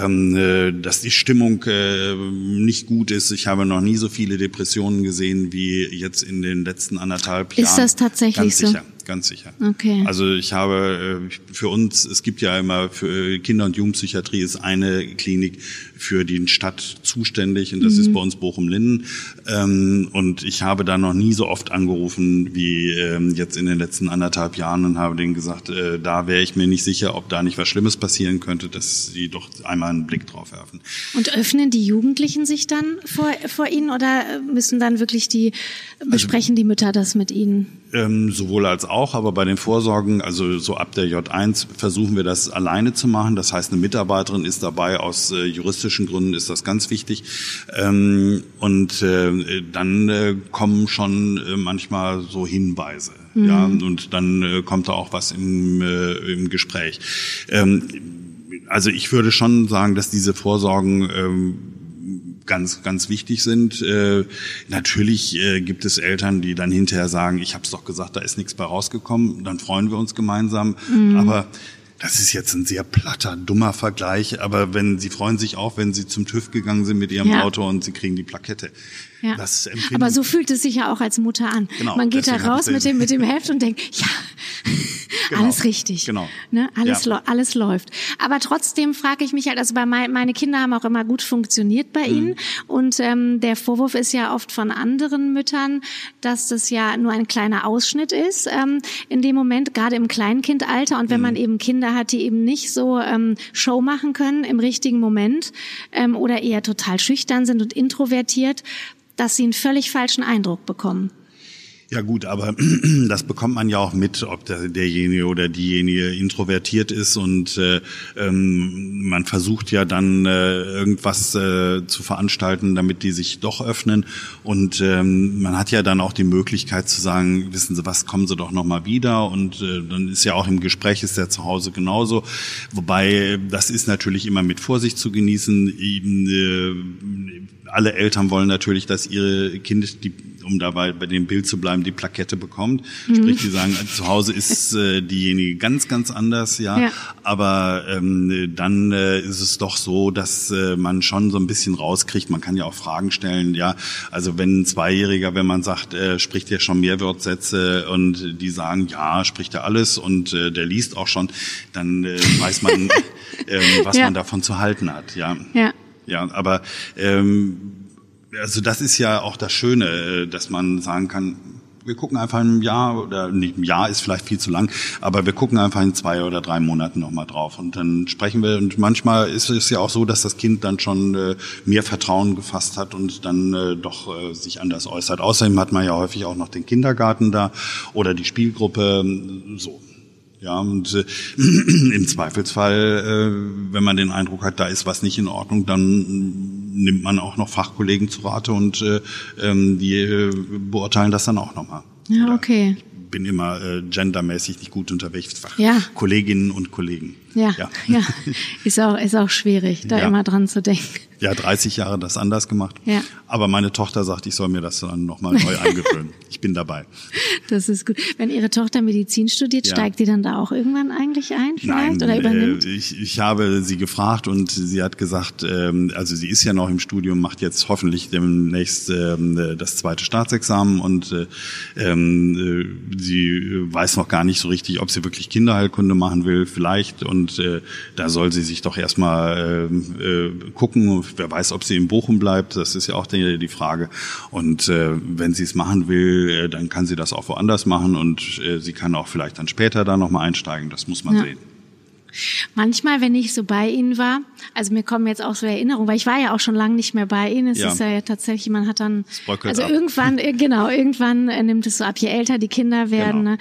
S2: ähm, äh, dass die Stimmung äh, nicht gut ist. Ich habe noch nie so viele Depressionen gesehen wie jetzt in den letzten anderthalb Jahren.
S3: Ist das tatsächlich
S2: Ganz
S3: so?
S2: Ganz sicher.
S3: Okay.
S2: Also ich habe äh, für uns, es gibt ja immer für Kinder- und Jugendpsychiatrie ist eine Klinik für die Stadt zuständig und das mhm. ist bei uns Bochum-Linden. Ähm, und ich habe da noch nie so oft angerufen wie ähm, jetzt in den letzten anderthalb Jahren und habe denen gesagt, äh, da wäre ich mir nicht sicher, ob da nicht was Schlimmes passieren könnte, dass sie doch einmal einen Blick drauf werfen.
S3: Und öffnen die Jugendlichen sich dann vor, vor Ihnen oder müssen dann wirklich die, also besprechen also, die Mütter das mit Ihnen?
S2: Ähm, sowohl als auch, aber bei den Vorsorgen, also so ab der J1 versuchen wir das alleine zu machen. Das heißt, eine Mitarbeiterin ist dabei, aus äh, juristischen Gründen ist das ganz wichtig. Ähm, und äh, dann äh, kommen schon äh, manchmal so Hinweise. Mhm. Ja, und dann äh, kommt da auch was im, äh, im Gespräch. Ähm, also ich würde schon sagen, dass diese Vorsorgen ähm, ganz, ganz wichtig sind. Äh, natürlich äh, gibt es Eltern, die dann hinterher sagen, ich habe es doch gesagt, da ist nichts bei rausgekommen. Dann freuen wir uns gemeinsam. Mhm. Aber das ist jetzt ein sehr platter, dummer Vergleich, aber wenn Sie freuen sich auch, wenn Sie zum TÜV gegangen sind mit Ihrem ja. Auto und Sie kriegen die Plakette.
S3: Ja. aber so fühlt es sich ja auch als Mutter an. Genau, Man geht da raus mit dem, mit dem Heft und denkt, ja, genau, alles richtig.
S2: Genau.
S3: Ne? Alles, ja. alles läuft. Aber trotzdem frage ich mich halt, also bei mein, meine Kinder haben auch immer gut funktioniert bei mhm. ihnen. Und ähm, der Vorwurf ist ja oft von anderen Müttern, dass das ja nur ein kleiner Ausschnitt ist ähm, in dem Moment, gerade im Kleinkindalter. Und wenn mhm. man eben Kinder hat, die eben nicht so ähm, Show machen können im richtigen Moment ähm, oder eher total schüchtern sind und introvertiert, dass sie einen völlig falschen Eindruck bekommen.
S2: Ja gut, aber das bekommt man ja auch mit, ob der, derjenige oder diejenige introvertiert ist und äh, ähm, man versucht ja dann äh, irgendwas äh, zu veranstalten, damit die sich doch öffnen und ähm, man hat ja dann auch die Möglichkeit zu sagen, wissen Sie was, kommen Sie doch noch mal wieder und äh, dann ist ja auch im Gespräch ist der zu Hause genauso, wobei das ist natürlich immer mit Vorsicht zu genießen. Eben, äh, alle Eltern wollen natürlich, dass ihre Kinder die um dabei bei dem Bild zu bleiben, die Plakette bekommt. Mhm. Sprich, die sagen, zu Hause ist äh, diejenige ganz, ganz anders, ja. ja. Aber ähm, dann äh, ist es doch so, dass äh, man schon so ein bisschen rauskriegt. Man kann ja auch Fragen stellen, ja. Also wenn ein Zweijähriger, wenn man sagt, äh, spricht ja schon Mehrwortsätze und die sagen, ja, spricht er alles und äh, der liest auch schon, dann äh, weiß man, äh, was ja. man davon zu halten hat, ja. Ja. Ja, aber ähm, also das ist ja auch das Schöne, äh, dass man sagen kann, wir gucken einfach ein Jahr oder nicht ein Jahr ist vielleicht viel zu lang, aber wir gucken einfach in zwei oder drei Monaten nochmal drauf und dann sprechen wir und manchmal ist es ja auch so, dass das Kind dann schon äh, mehr Vertrauen gefasst hat und dann äh, doch äh, sich anders äußert. Außerdem hat man ja häufig auch noch den Kindergarten da oder die Spielgruppe so. Ja, und äh, im Zweifelsfall, äh, wenn man den Eindruck hat, da ist was nicht in Ordnung, dann nimmt man auch noch Fachkollegen zu Rate und äh, ähm, die äh, beurteilen das dann auch nochmal.
S3: Ja, okay.
S2: Ich bin immer äh, gendermäßig nicht gut unterwegs. Fach ja. Kolleginnen und Kollegen.
S3: Ja, ja, ja. Ist auch, ist auch schwierig, da ja. immer dran zu denken.
S2: Ja, 30 Jahre das anders gemacht. Ja. Aber meine Tochter sagt, ich soll mir das dann nochmal neu angewöhnen. Ich bin dabei.
S3: Das ist gut. Wenn Ihre Tochter Medizin studiert, ja. steigt die dann da auch irgendwann eigentlich ein vielleicht Nein, oder übernimmt?
S2: Äh, ich, ich habe sie gefragt und sie hat gesagt, ähm, also sie ist ja noch im Studium, macht jetzt hoffentlich demnächst ähm, das zweite Staatsexamen und äh, ähm, äh, sie weiß noch gar nicht so richtig, ob sie wirklich Kinderheilkunde machen will, vielleicht und und äh, da soll sie sich doch erstmal äh, äh, gucken. Wer weiß, ob sie in Bochum bleibt, das ist ja auch die, die Frage. Und äh, wenn sie es machen will, äh, dann kann sie das auch woanders machen und äh, sie kann auch vielleicht dann später da nochmal einsteigen. Das muss man ja. sehen.
S3: Manchmal, wenn ich so bei Ihnen war, also mir kommen jetzt auch so Erinnerungen, weil ich war ja auch schon lange nicht mehr bei Ihnen. Es ja. ist ja tatsächlich, man hat dann, also ab. irgendwann, äh, genau, irgendwann äh, nimmt es so ab, je älter die Kinder werden. Genau. Ne?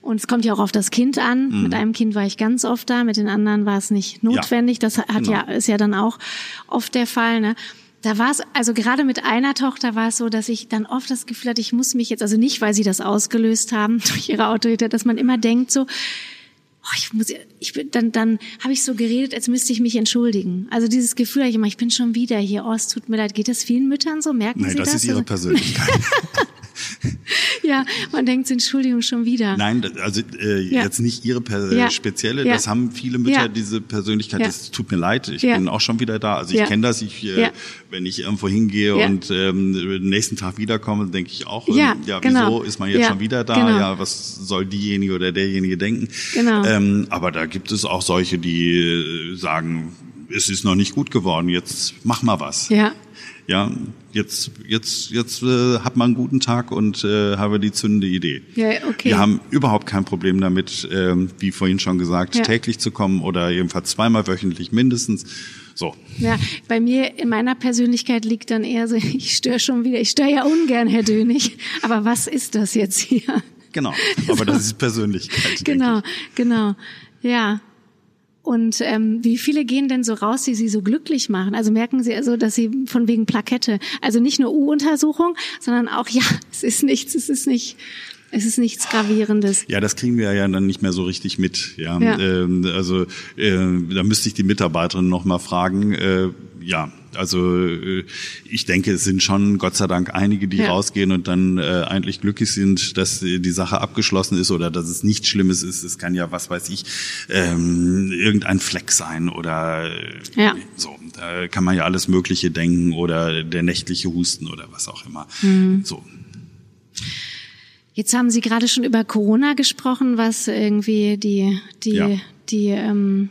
S3: Und es kommt ja auch auf das Kind an. Mhm. Mit einem Kind war ich ganz oft da, mit den anderen war es nicht notwendig. Ja. Das hat genau. ja, ist ja dann auch oft der Fall. Ne? Da war es, also gerade mit einer Tochter war es so, dass ich dann oft das Gefühl hatte, ich muss mich jetzt, also nicht, weil sie das ausgelöst haben durch ihre Autorität, dass man immer denkt so, oh, ich muss, ich bin, dann, dann habe ich so geredet, als müsste ich mich entschuldigen. Also dieses Gefühl, ich immer, ich bin schon wieder hier. Oh, es tut mir leid. Geht das vielen Müttern so? Merken Nein, Sie das?
S2: Nein, das ist Ihre Persönlichkeit.
S3: ja, man denkt, Entschuldigung, schon wieder.
S2: Nein, also äh, ja. jetzt nicht Ihre per ja. spezielle, ja. das haben viele Mütter, diese Persönlichkeit, das tut mir leid, ich bin auch schon wieder da. Also ich kenne das, ich, äh, wenn ich irgendwo hingehe und ähm, nächsten Tag wiederkomme, denke ich auch, ähm, ja, ja genau. wieso ist man jetzt schon wieder da? Genau. Ja, was soll diejenige oder derjenige denken? Genau. Ähm, aber da gibt es auch solche, die äh, sagen, es ist noch nicht gut geworden, jetzt mach mal was. Ja ja, jetzt, jetzt, jetzt äh, hat man einen guten Tag und äh, habe die zündende Idee. Ja, okay. Wir haben überhaupt kein Problem damit, äh, wie vorhin schon gesagt, ja. täglich zu kommen oder jedenfalls zweimal wöchentlich mindestens. So.
S3: Ja, bei mir in meiner Persönlichkeit liegt dann eher so, ich störe schon wieder. Ich störe ja ungern, Herr Dönig. Aber was ist das jetzt hier?
S2: Genau, aber das ist Persönlichkeit.
S3: Genau, genau. Ja, und ähm, wie viele gehen denn so raus, die sie so glücklich machen? Also merken sie also, dass sie von wegen Plakette, also nicht nur U-Untersuchung, sondern auch, ja, es ist nichts, es ist nicht, es ist nichts Gravierendes.
S2: Ja, das kriegen wir ja dann nicht mehr so richtig mit. Ja, ja. Ähm, also äh, da müsste ich die Mitarbeiterin noch mal fragen. Äh, ja, also äh, ich denke, es sind schon Gott sei Dank einige, die ja. rausgehen und dann äh, eigentlich glücklich sind, dass die Sache abgeschlossen ist oder dass es nichts Schlimmes ist. Es kann ja, was weiß ich, ähm, irgendein Fleck sein oder ja. so. Da kann man ja alles Mögliche denken oder der nächtliche Husten oder was auch immer. Mhm. So.
S3: Jetzt haben Sie gerade schon über Corona gesprochen, was irgendwie die die ja. die ähm,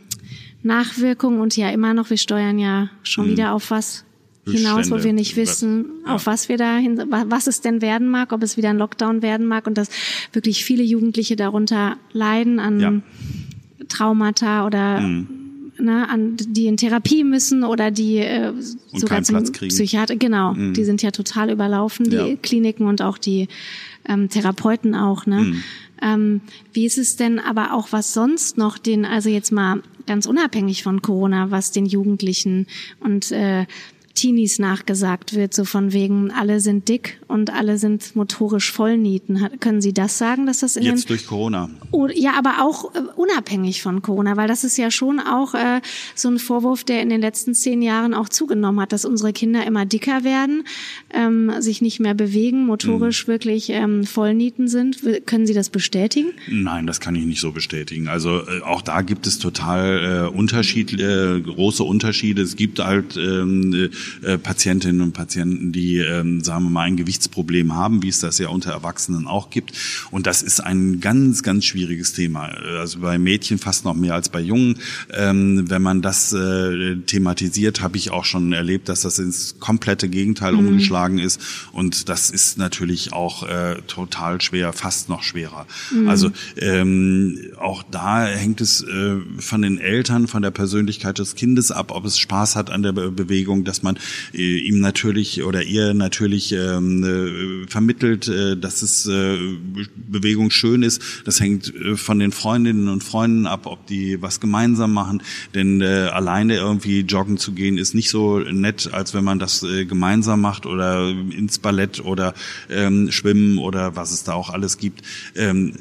S3: Nachwirkungen und ja immer noch, wir steuern ja schon mhm. wieder auf was hinaus, wo wir nicht wissen, ja. auf was wir da hin, was es denn werden mag, ob es wieder ein Lockdown werden mag und dass wirklich viele Jugendliche darunter leiden an ja. Traumata oder mhm. ne, an, die in Therapie müssen oder die äh,
S2: Und
S3: sogar zum
S2: Platz kriegen.
S3: Psychiater, genau, die sind ja total überlaufen, die
S2: Ja.
S3: Kliniken und auch die ähm, Therapeuten auch, ne?
S2: Mhm.
S3: Ähm, wie ist es denn aber auch, was sonst noch den, also jetzt mal ganz unabhängig von Corona, was den Jugendlichen und äh, Teenies nachgesagt wird, so von wegen, alle sind dick und alle sind motorisch Vollnieten. Können Sie das sagen, dass das in
S2: Jetzt durch Corona.
S3: ja, aber auch äh, unabhängig von Corona, weil das ist ja schon auch äh, so ein Vorwurf, der in den letzten zehn Jahren auch zugenommen hat, dass unsere Kinder immer dicker werden, ähm, sich nicht mehr bewegen, motorisch wirklich ähm, Vollnieten sind. Können Sie das bestätigen?
S2: Nein, das kann ich nicht so bestätigen. Also äh, auch da gibt es total äh, Unterschied, äh, große Unterschiede. Es gibt halt ähm, äh, Patientinnen und Patienten, die, ähm, sagen wir mal, ein Gewichtsproblem haben, wie es das ja unter Erwachsenen auch gibt. Und das ist ein ganz, ganz schwieriges Thema. Äh, Also bei Mädchen fast noch mehr als bei Jungen. Ähm, wenn man das äh, thematisiert, habe ich auch schon erlebt, dass das ins komplette Gegenteil umgeschlagen ist. Und das ist natürlich auch äh, total schwer, fast noch schwerer. Also ähm, auch da hängt es äh, von den Eltern, von der Persönlichkeit des Kindes ab, ob es Spaß hat an der Be Bewegung, dass man äh, ihm natürlich oder ihr natürlich ähm, äh, vermittelt, äh, dass es äh, Bewegung schön ist. Das hängt äh, von den Freundinnen und Freunden ab, ob die was gemeinsam machen. Denn äh, alleine irgendwie joggen zu gehen ist nicht so nett, als wenn man das äh, gemeinsam macht oder ins Ballett oder ähm, schwimmen oder was es da auch alles gibt. Ähm,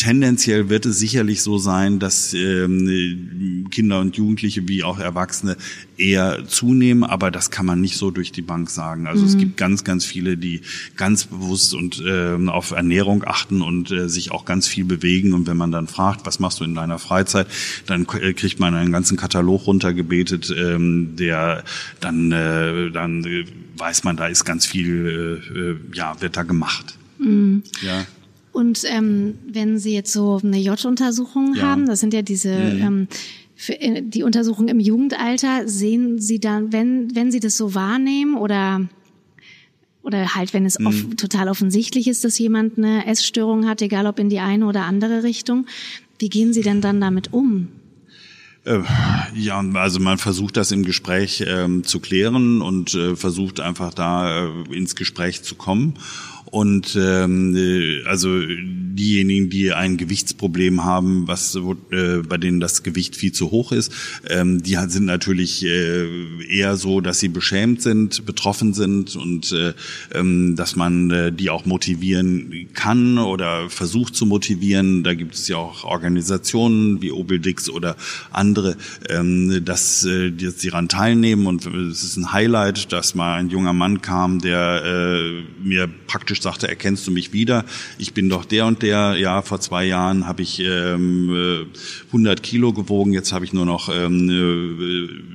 S2: tendenziell wird es sicherlich so sein, dass ähm, Kinder und Jugendliche wie auch Erwachsene eher zunehmen, aber das kann man nicht so durch die Bank sagen. Also es gibt ganz, ganz viele, die ganz bewusst und ähm, auf Ernährung achten und äh, sich auch ganz viel bewegen. Und wenn man dann fragt, was machst du in deiner Freizeit, dann äh, kriegt man einen ganzen Katalog runtergebetet, ähm, der dann, äh, dann äh, weiß man, da ist ganz viel, äh, äh, ja, wird da gemacht. Ja.
S3: Und ähm, wenn Sie jetzt so eine J-Untersuchung
S2: Ja.
S3: haben, das sind ja diese ähm, für, äh, die Untersuchung im Jugendalter, sehen Sie dann, wenn wenn Sie das so wahrnehmen oder oder halt, wenn es off total offensichtlich ist, dass jemand eine Essstörung hat, egal ob in die eine oder andere Richtung, wie gehen Sie denn dann damit um?
S2: Äh, Ja, also man versucht das im Gespräch ähm, zu klären und äh, versucht einfach da äh, ins Gespräch zu kommen. Und ähm, äh, also diejenigen, die ein Gewichtsproblem haben, was äh, bei denen das Gewicht viel zu hoch ist, ähm, die sind natürlich äh, eher so, dass sie beschämt sind, betroffen sind und äh, ähm, dass man äh, die auch motivieren kann oder versucht zu motivieren. Da gibt es ja auch Organisationen wie Obildix oder andere, ähm, dass äh, die daran teilnehmen und es ist ein Highlight, dass mal ein junger Mann kam, der äh, mir praktisch sagte, erkennst du mich wieder? Ich bin doch der und der. Ja, vor zwei Jahren habe ich ähm, äh, 100 Kilo gewogen, jetzt habe ich nur noch ähm,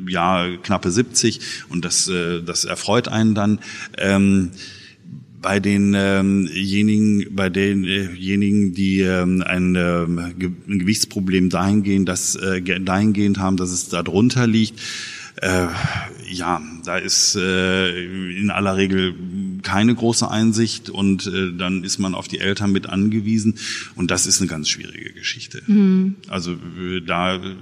S2: äh, ja knappe 70 und das äh, das erfreut einen dann. Ähm, bei denjenigen, bei denjenigen, die ähm, ein, ähm, ein Gewichtsproblem dahingehend, dass, äh, ge- dahingehend haben, dass es da drunter liegt, äh, ja, da ist äh, in aller Regel keine große Einsicht und äh, dann ist man auf die Eltern mit angewiesen und das ist eine ganz schwierige Geschichte. Also äh, da äh,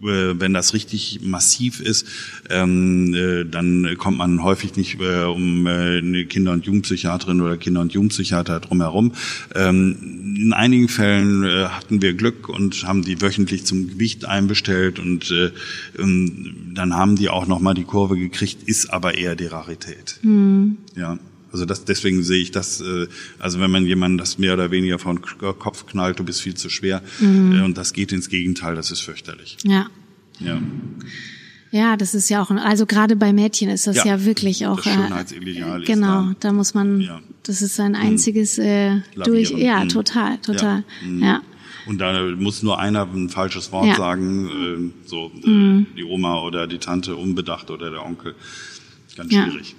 S2: wenn das richtig massiv ist, ähm, äh, dann kommt man häufig nicht äh, um äh, eine Kinder- und Jugendpsychiaterin oder Kinder- und Jugendpsychiater drumherum. Ähm, in einigen Fällen äh, hatten wir Glück und haben die wöchentlich zum Gewicht einbestellt und äh, ähm, dann haben die auch noch mal die Kurve gekriegt, ist aber eher die Rarität. Ja. Also das, deswegen sehe ich das, äh, also wenn man jemanden das mehr oder weniger vor den K- Kopf knallt, du bist viel zu schwer, äh, und das geht ins Gegenteil, das ist fürchterlich.
S3: Ja.
S2: Ja.
S3: Ja, das ist ja auch, also gerade bei Mädchen ist das ja,
S2: Ja,
S3: wirklich auch.
S2: das
S3: äh,
S2: Schönheitsideal
S3: Genau,
S2: da.
S3: da muss man,
S2: Ja.
S3: das ist ein einziges äh, durch,
S2: Lavieren.
S3: ja,
S2: Mhm.
S3: total, total,
S2: Mhm.
S3: ja.
S2: Und da muss nur einer ein falsches Wort
S3: Ja.
S2: sagen, äh, so äh, die Oma oder die Tante unbedacht oder der Onkel. Ganz
S3: Ja.
S2: schwierig.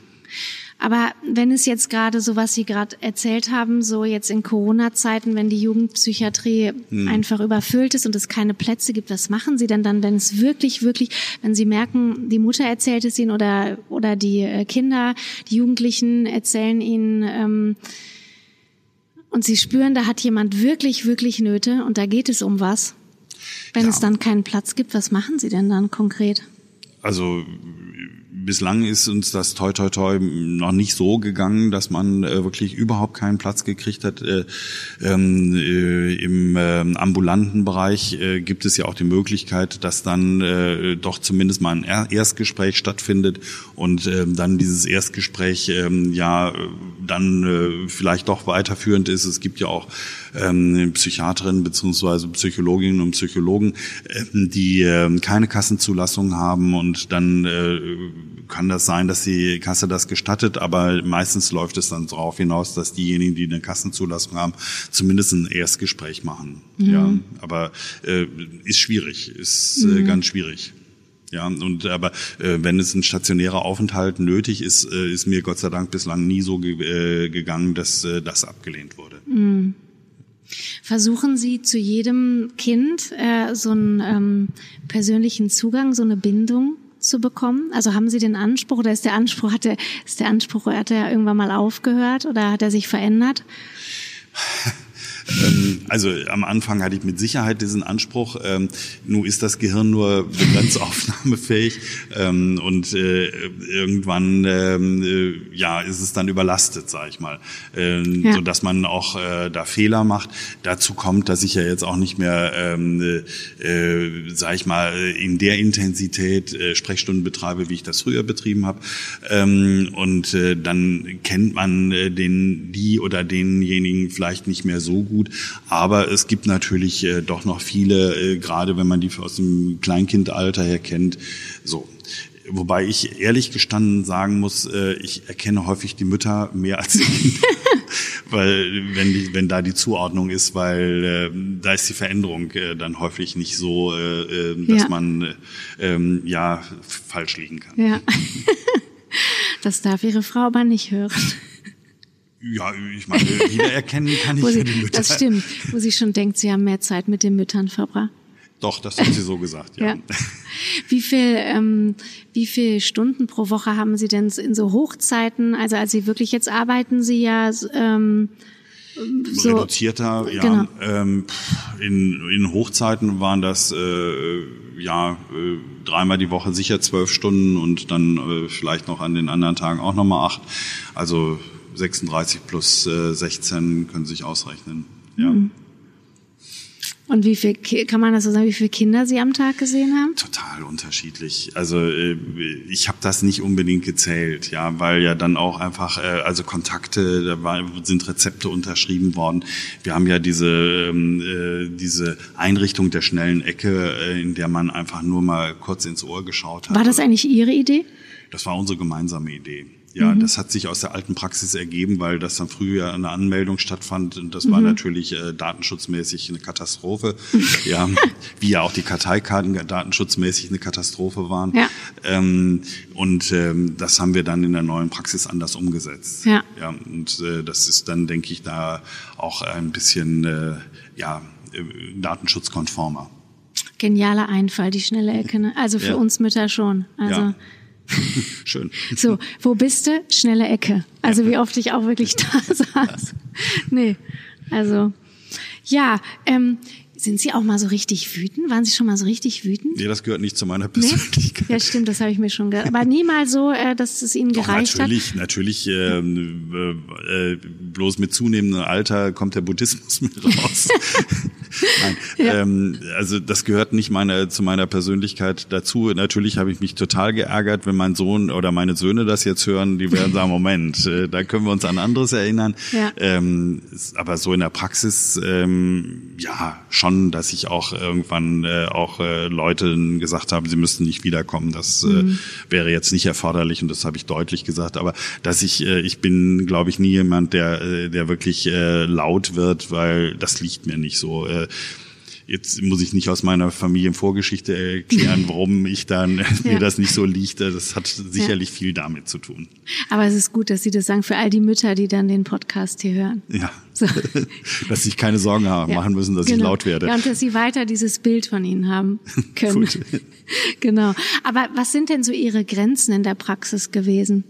S3: Aber wenn es jetzt gerade so, was Sie gerade erzählt haben, so jetzt in Corona-Zeiten, wenn die Jugendpsychiatrie
S2: Hm.
S3: einfach überfüllt ist und es keine Plätze gibt, was machen Sie denn dann, wenn es wirklich, wirklich, wenn Sie merken, die Mutter erzählt es Ihnen oder, oder die äh, Kinder, die Jugendlichen erzählen Ihnen, ähm, und Sie spüren, da hat jemand wirklich, wirklich Nöte und da geht es um was. Wenn ja. es dann keinen Platz gibt, was machen Sie denn dann konkret?
S2: Also bislang ist uns das toi toi toi noch nicht so gegangen, dass man äh, wirklich überhaupt keinen Platz gekriegt hat. Äh, ähm, äh, Im äh, ambulanten Bereich äh, gibt es ja auch die Möglichkeit, dass dann äh, doch zumindest mal ein Erstgespräch stattfindet und äh, dann dieses Erstgespräch ja dann äh, vielleicht doch weiterführend ist. Es gibt ja auch ähm, Psychiaterinnen beziehungsweise Psychologinnen und Psychologen, die keine Kassenzulassung haben und dann kann das sein, dass die Kasse das gestattet, aber meistens läuft es dann darauf hinaus, dass diejenigen, die eine Kassenzulassung haben, zumindest ein Erstgespräch machen. Mhm. Ja, aber äh, ist schwierig, ist äh, mhm. ganz schwierig. Ja, und aber äh, wenn es ein stationärer Aufenthalt nötig ist, äh, ist mir Gott sei Dank bislang nie so ge äh, gegangen, dass äh, das abgelehnt wurde.
S3: Mhm. Versuchen Sie zu jedem Kind äh, so einen ähm, persönlichen Zugang, so eine Bindung zu bekommen? Also haben Sie den Anspruch oder ist der Anspruch, hat der, ist der Anspruch, hat er irgendwann mal aufgehört oder hat er sich verändert?
S2: Ähm, also am Anfang hatte ich mit Sicherheit diesen Anspruch. Ähm, nun ist das Gehirn nur begrenzt aufnahmefähig ähm, und äh, irgendwann ähm, äh, ja ist es dann überlastet, sage ich mal, ähm, ja. so dass man auch äh, da Fehler macht. Dazu kommt, dass ich ja jetzt auch nicht mehr, ähm, äh, äh sage ich mal, in der Intensität äh, Sprechstunden betreibe, wie ich das früher betrieben habe. Ähm, und äh, dann kennt man äh, den die oder denjenigen vielleicht nicht mehr so gut gut. Aber es gibt natürlich äh, doch noch viele, äh, gerade wenn man die aus dem Kleinkindalter her kennt, so. Wobei ich ehrlich gestanden sagen muss, äh, ich erkenne häufig die Mütter mehr als die Kinder. weil wenn, die, wenn da die Zuordnung ist, weil äh, da ist die Veränderung äh, dann häufig nicht so, äh, äh dass ja. man äh, ja falsch liegen kann.
S3: Ja. das darf Ihre Frau aber nicht hören.
S2: Ja, ich meine, jeder erkennen kann ich
S3: sie,
S2: die
S3: Mütter. Das stimmt, wo sie schon denkt, sie haben mehr Zeit mit den Müttern verbracht.
S2: Doch, das hat sie so gesagt, ja. ja.
S3: Wie viel, ähm, wie viel Stunden pro Woche haben Sie denn in so Hochzeiten? Also als Sie wirklich jetzt arbeiten Sie ja ähm,
S2: so reduzierter, ja. Genau. Ähm, in, in Hochzeiten waren das äh, ja äh, dreimal die Woche sicher zwölf Stunden und dann äh, vielleicht noch an den anderen Tagen auch nochmal acht. Also 36 plus äh, 16 können sich ausrechnen. Ja. Mhm.
S3: Und wie viel kann man das so sagen, wie viele Kinder Sie am Tag gesehen haben?
S2: Total unterschiedlich. Also äh, ich habe das nicht unbedingt gezählt, ja, weil ja dann auch einfach äh, also Kontakte, da war, sind Rezepte unterschrieben worden. Wir haben ja diese ähm, äh, diese Einrichtung der schnellen Ecke, äh, in der man einfach nur mal kurz ins Ohr geschaut hat.
S3: War das eigentlich Ihre Idee?
S2: Das war unsere gemeinsame Idee. Ja, mhm. das hat sich aus der alten Praxis ergeben, weil das dann früher eine Anmeldung stattfand und das mhm. war natürlich äh, datenschutzmäßig eine Katastrophe. ja, wie ja auch die Karteikarten datenschutzmäßig eine Katastrophe waren. Ja. Ähm, und ähm, das haben wir dann in der neuen Praxis anders umgesetzt. Ja. ja und äh, das ist dann, denke ich, da auch ein bisschen äh, ja, äh, datenschutzkonformer.
S3: Genialer Einfall, die schnelle Ecke. Ne? Also für ja. uns Mütter schon. Also ja.
S2: Schön.
S3: So, wo bist du? Schnelle Ecke. Also wie oft ich auch wirklich da saß. Nee, also ja, ähm, sind Sie auch mal so richtig wütend? Waren Sie schon mal so richtig wütend?
S2: Nee, das gehört nicht zu meiner Persönlichkeit.
S3: Nee? Ja, stimmt, das habe ich mir schon gedacht. Aber nie mal so, äh, dass es Ihnen gereicht
S2: Doch, natürlich, hat? Natürlich, natürlich. Äh, äh, bloß mit zunehmendem Alter kommt der Buddhismus mit raus. Nein, ja. ähm, also das gehört nicht meiner, zu meiner Persönlichkeit dazu. Natürlich habe ich mich total geärgert, wenn mein Sohn oder meine Söhne das jetzt hören. Die werden sagen, Moment, äh, da können wir uns an anderes erinnern. Ja. Ähm, aber so in der Praxis, ähm, ja, schon, dass ich auch irgendwann äh, auch äh, Leuten gesagt habe, sie müssten nicht wiederkommen. Das äh, mhm. äh, wäre jetzt nicht erforderlich und das habe ich deutlich gesagt. Aber dass ich, äh, ich bin, glaube ich, nie jemand, der, äh, der wirklich äh, laut wird, weil das liegt mir nicht so. Äh, Jetzt muss ich nicht aus meiner Familienvorgeschichte erklären, warum ich dann ja. mir das nicht so liegt. Das hat sicherlich ja. viel damit zu tun.
S3: Aber es ist gut, dass Sie das sagen für all die Mütter, die dann den Podcast hier hören.
S2: Ja. So. dass Sie keine Sorgen haben, ja. machen müssen, dass genau. ich laut werde.
S3: Ja, und dass Sie weiter dieses Bild von Ihnen haben können. genau. Aber was sind denn so Ihre Grenzen in der Praxis gewesen?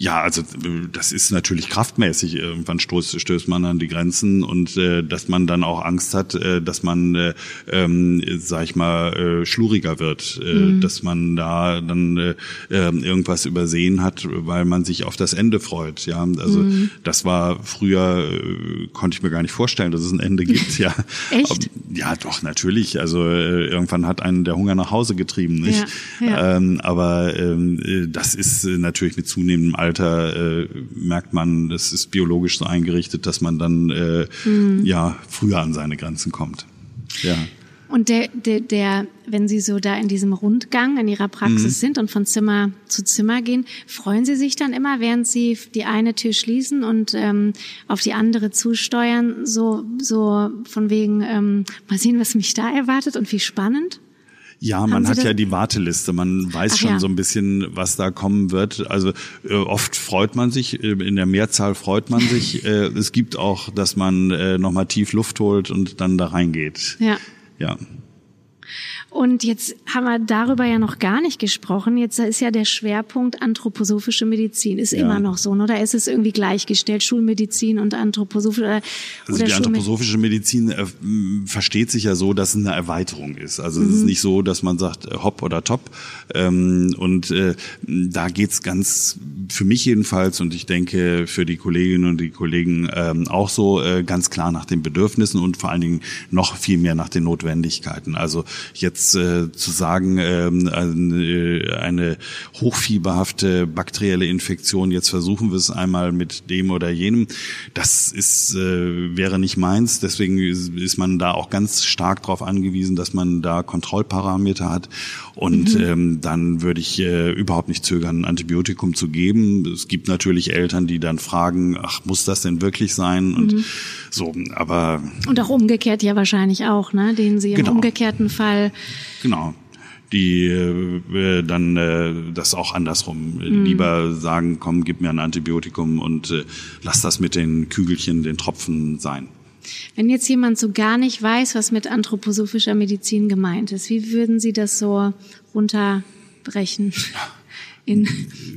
S2: Ja, also das ist natürlich kraftmäßig. Irgendwann stößt, stößt man an die Grenzen und äh, dass man dann auch Angst hat, äh, dass man, äh, ähm, sag ich mal, äh, schluriger wird, äh, mhm. dass man da dann äh, ähm, irgendwas übersehen hat, weil man sich auf das Ende freut. Ja, also mhm. das war früher äh, konnte ich mir gar nicht vorstellen, dass es ein Ende gibt. Ja,
S3: Echt?
S2: ja, doch natürlich. Also äh, irgendwann hat einen der Hunger nach Hause getrieben, nicht? Ja, ja. Ähm, aber ähm, äh, das ist äh, natürlich mit zunehmendem Alter Alter äh, merkt man, es ist biologisch so eingerichtet, dass man dann äh, mhm. ja früher an seine Grenzen kommt. Ja.
S3: Und der, der, der, wenn Sie so da in diesem Rundgang in Ihrer Praxis mhm. sind und von Zimmer zu Zimmer gehen, freuen Sie sich dann immer, während Sie die eine Tür schließen und ähm, auf die andere zusteuern, so, so von wegen, ähm, mal sehen, was mich da erwartet und wie spannend?
S2: Ja, man hat ja die Warteliste. Man weiß Ach schon ja. so ein bisschen, was da kommen wird. Also äh, oft freut man sich, äh, in der Mehrzahl freut man sich. äh, es gibt auch, dass man äh, nochmal tief Luft holt und dann da reingeht.
S3: Ja.
S2: Ja.
S3: Und jetzt haben wir darüber ja noch gar nicht gesprochen. Jetzt ist ja der Schwerpunkt anthroposophische Medizin. Ist ja. immer noch so, oder ist es irgendwie gleichgestellt, Schulmedizin und anthroposophische? Oder,
S2: also die anthroposophische Medizin äh, versteht sich ja so, dass es eine Erweiterung ist. Also mhm. es ist mhm. nicht so, dass man sagt äh, hopp oder top. Ähm, und äh, da geht's ganz, für mich jedenfalls und ich denke für die Kolleginnen und die Kollegen ähm, auch so, äh, ganz klar nach den Bedürfnissen und vor allen Dingen noch viel mehr nach den Notwendigkeiten. Also jetzt äh, zu sagen, ähm, äh, eine hochfieberhafte bakterielle Infektion, jetzt versuchen wir es einmal mit dem oder jenem, das ist, äh, wäre nicht meins. Deswegen ist man da auch ganz stark darauf angewiesen, dass man da Kontrollparameter hat. Und mhm. ähm, dann würde ich äh, überhaupt nicht zögern, ein Antibiotikum zu geben. Es gibt natürlich Eltern, die dann fragen, ach, muss das denn wirklich sein? Und mhm. so, aber.
S3: Und auch umgekehrt ja wahrscheinlich auch, ne? Den Sie im genau. umgekehrten Fall
S2: Genau die äh, dann äh, das auch andersrum mhm. lieber sagen, komm, gib mir ein Antibiotikum und äh, lass das mit den Kügelchen, den Tropfen sein.
S3: Wenn jetzt jemand so gar nicht weiß, was mit anthroposophischer Medizin gemeint ist, wie würden Sie das so runterbrechen? In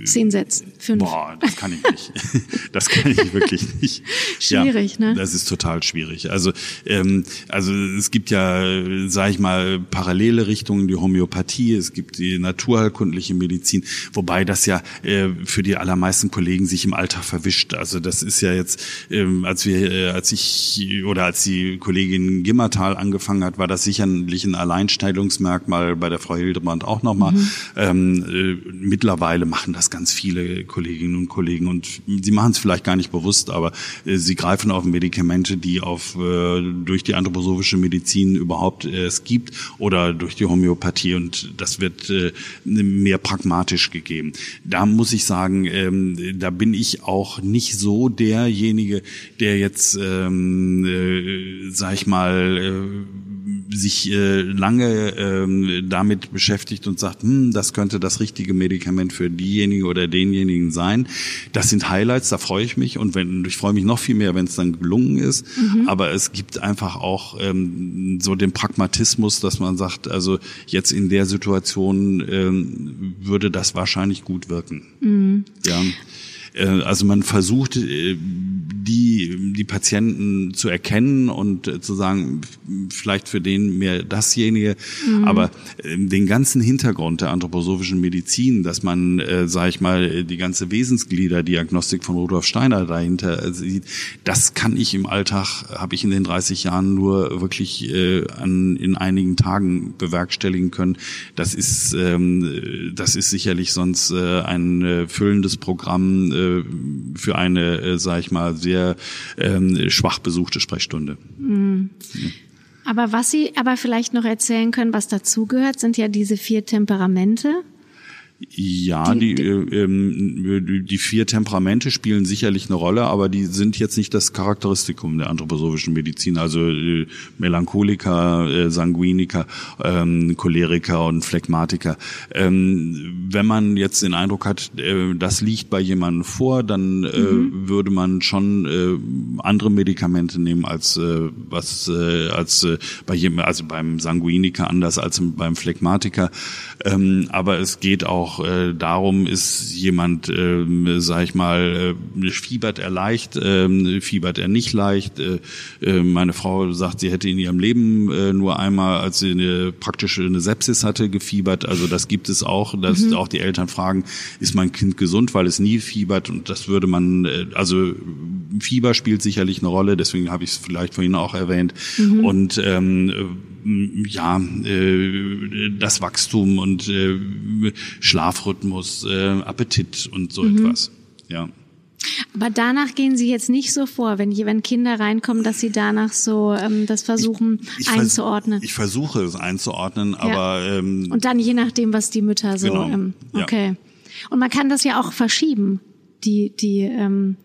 S3: zehn Sätzen. Fünf.
S2: Boah, das kann ich nicht. Das kann ich wirklich nicht.
S3: Schwierig,
S2: ja,
S3: ne?
S2: Das ist total schwierig. Also, ähm, also es gibt ja, sage ich mal, parallele Richtungen, die Homöopathie, es gibt die naturheilkundliche Medizin, wobei das ja äh, für die allermeisten Kollegen sich im Alltag verwischt. Also das ist ja jetzt, ähm, als wir, äh, als ich oder als die Kollegin Gimmertal angefangen hat, war das sicherlich ein Alleinstellungsmerkmal bei der Frau Hildebrand auch nochmal. Mhm. Ähm, äh, mittlerweile mittlerweile machen das ganz viele Kolleginnen und Kollegen und sie machen es vielleicht gar nicht bewusst, aber äh, sie greifen auf Medikamente, die auf äh, durch die anthroposophische Medizin überhaupt äh, es gibt oder durch die Homöopathie und das wird äh, mehr pragmatisch gegeben. Da muss ich sagen, ähm, da bin ich auch nicht so derjenige, der jetzt, ähm, äh, sag ich mal, äh, sich äh, lange äh, damit beschäftigt und sagt, hm, das könnte das richtige Medikament für diejenige oder denjenigen sein. Das sind Highlights, da freue ich mich und wenn ich freue mich noch viel mehr, wenn es dann gelungen ist. Mhm. Aber es gibt einfach auch ähm, so den Pragmatismus, dass man sagt, also jetzt in der Situation ähm, würde das wahrscheinlich gut wirken. Mhm. Ja. Äh, also man versucht, äh, die, die Patienten zu erkennen und äh, zu sagen, vielleicht für den mehr dasjenige. Mhm. Aber den ganzen Hintergrund der anthroposophischen Medizin, dass man, äh, sage ich mal, die ganze Wesensgliederdiagnostik von Rudolf Steiner dahinter sieht, das kann ich im Alltag, habe ich in den 30 Jahren nur wirklich äh, an, in einigen Tagen bewerkstelligen können. Das ist, ähm, das ist sicherlich sonst äh, ein äh, füllendes Programm äh, für eine, äh, sag ich mal, sehr ähm, schwach besuchte Sprechstunde. Mhm.
S3: Ja. Aber was Sie aber vielleicht noch erzählen können, was dazugehört, sind ja diese vier Temperamente.
S2: Ja, die, die, äh, ähm, die vier Temperamente spielen sicherlich eine Rolle, aber die sind jetzt nicht das Charakteristikum der anthroposophischen Medizin. Also äh, Melancholiker, äh, Sanguiniker, ähm, Choleriker und Phlegmatiker. Ähm, wenn man jetzt den Eindruck hat, äh, das liegt bei jemandem vor, dann äh, mhm. würde man schon äh, andere Medikamente nehmen als äh, was äh, als äh, bei jedem, also beim Sanguiniker anders als beim Phlegmatiker. Ähm, aber es geht auch auch äh, darum, ist jemand, äh, sag ich mal, äh, fiebert er leicht, äh, fiebert er nicht leicht. Äh, äh, meine Frau sagt, sie hätte in ihrem Leben äh, nur einmal, als sie eine praktische eine Sepsis hatte, gefiebert. Also das gibt es auch, dass mhm. auch die Eltern fragen, ist mein Kind gesund, weil es nie fiebert und das würde man, äh, also Fieber spielt sicherlich eine Rolle, deswegen habe ich es vielleicht vorhin auch erwähnt. Mhm. Und ähm, ja, äh, das Wachstum und äh, Schlafrhythmus, äh, Appetit und so mhm. etwas. Ja.
S3: Aber danach gehen Sie jetzt nicht so vor, wenn, wenn Kinder reinkommen, dass Sie danach so ähm, das versuchen
S2: ich, ich
S3: einzuordnen.
S2: Vers ich versuche es einzuordnen, aber
S3: ja. ähm, und dann je nachdem, was die Mütter so. Genau. Ähm, okay. Ja. Und man kann das ja auch verschieben, die die ähm,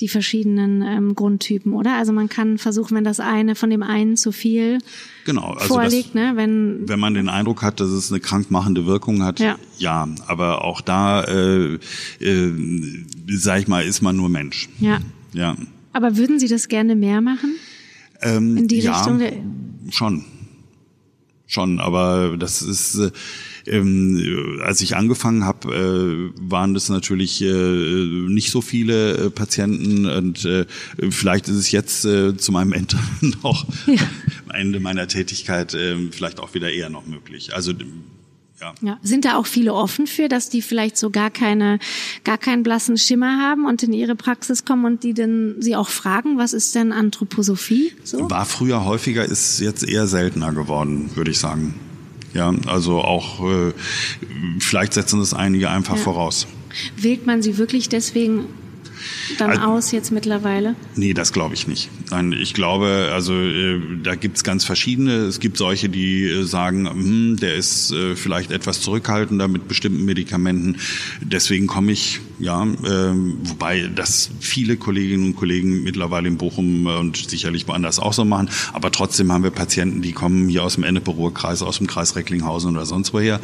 S3: die verschiedenen ähm, Grundtypen, oder? Also man kann versuchen, wenn das eine von dem einen zu viel
S2: genau, also
S3: vorliegt,
S2: das,
S3: ne? wenn
S2: wenn man den Eindruck hat, dass es eine krankmachende Wirkung hat, ja, ja aber auch da, äh, äh, sag ich mal, ist man nur Mensch.
S3: Ja.
S2: Ja.
S3: Aber würden Sie das gerne mehr machen?
S2: Ähm, In die ja, Richtung? Schon, schon, aber das ist äh, ähm, als ich angefangen habe, äh, waren das natürlich äh, nicht so viele äh, Patienten und äh, vielleicht ist es jetzt äh, zu meinem Ende noch ja. Ende meiner Tätigkeit äh, vielleicht auch wieder eher noch möglich. Also ja.
S3: ja. Sind da auch viele offen für, dass die vielleicht so gar keine, gar keinen blassen Schimmer haben und in ihre Praxis kommen und die denn sie auch fragen, was ist denn Anthroposophie?
S2: So? War früher häufiger, ist jetzt eher seltener geworden, würde ich sagen. Ja, also auch äh, vielleicht setzen das einige einfach ja. voraus.
S3: Wählt man sie wirklich deswegen dann also, aus jetzt mittlerweile?
S2: Nee, das glaube ich nicht. Nein, ich glaube, also äh, da gibt's ganz verschiedene. Es gibt solche, die äh, sagen, hm, der ist äh, vielleicht etwas zurückhaltender mit bestimmten Medikamenten. Deswegen komme ich, ja, äh, wobei das viele Kolleginnen und Kollegen mittlerweile in Bochum und sicherlich woanders auch so machen. Aber trotzdem haben wir Patienten, die kommen hier aus dem Ennepe-Ruhr-Kreis, aus dem Kreis Recklinghausen oder sonst woher.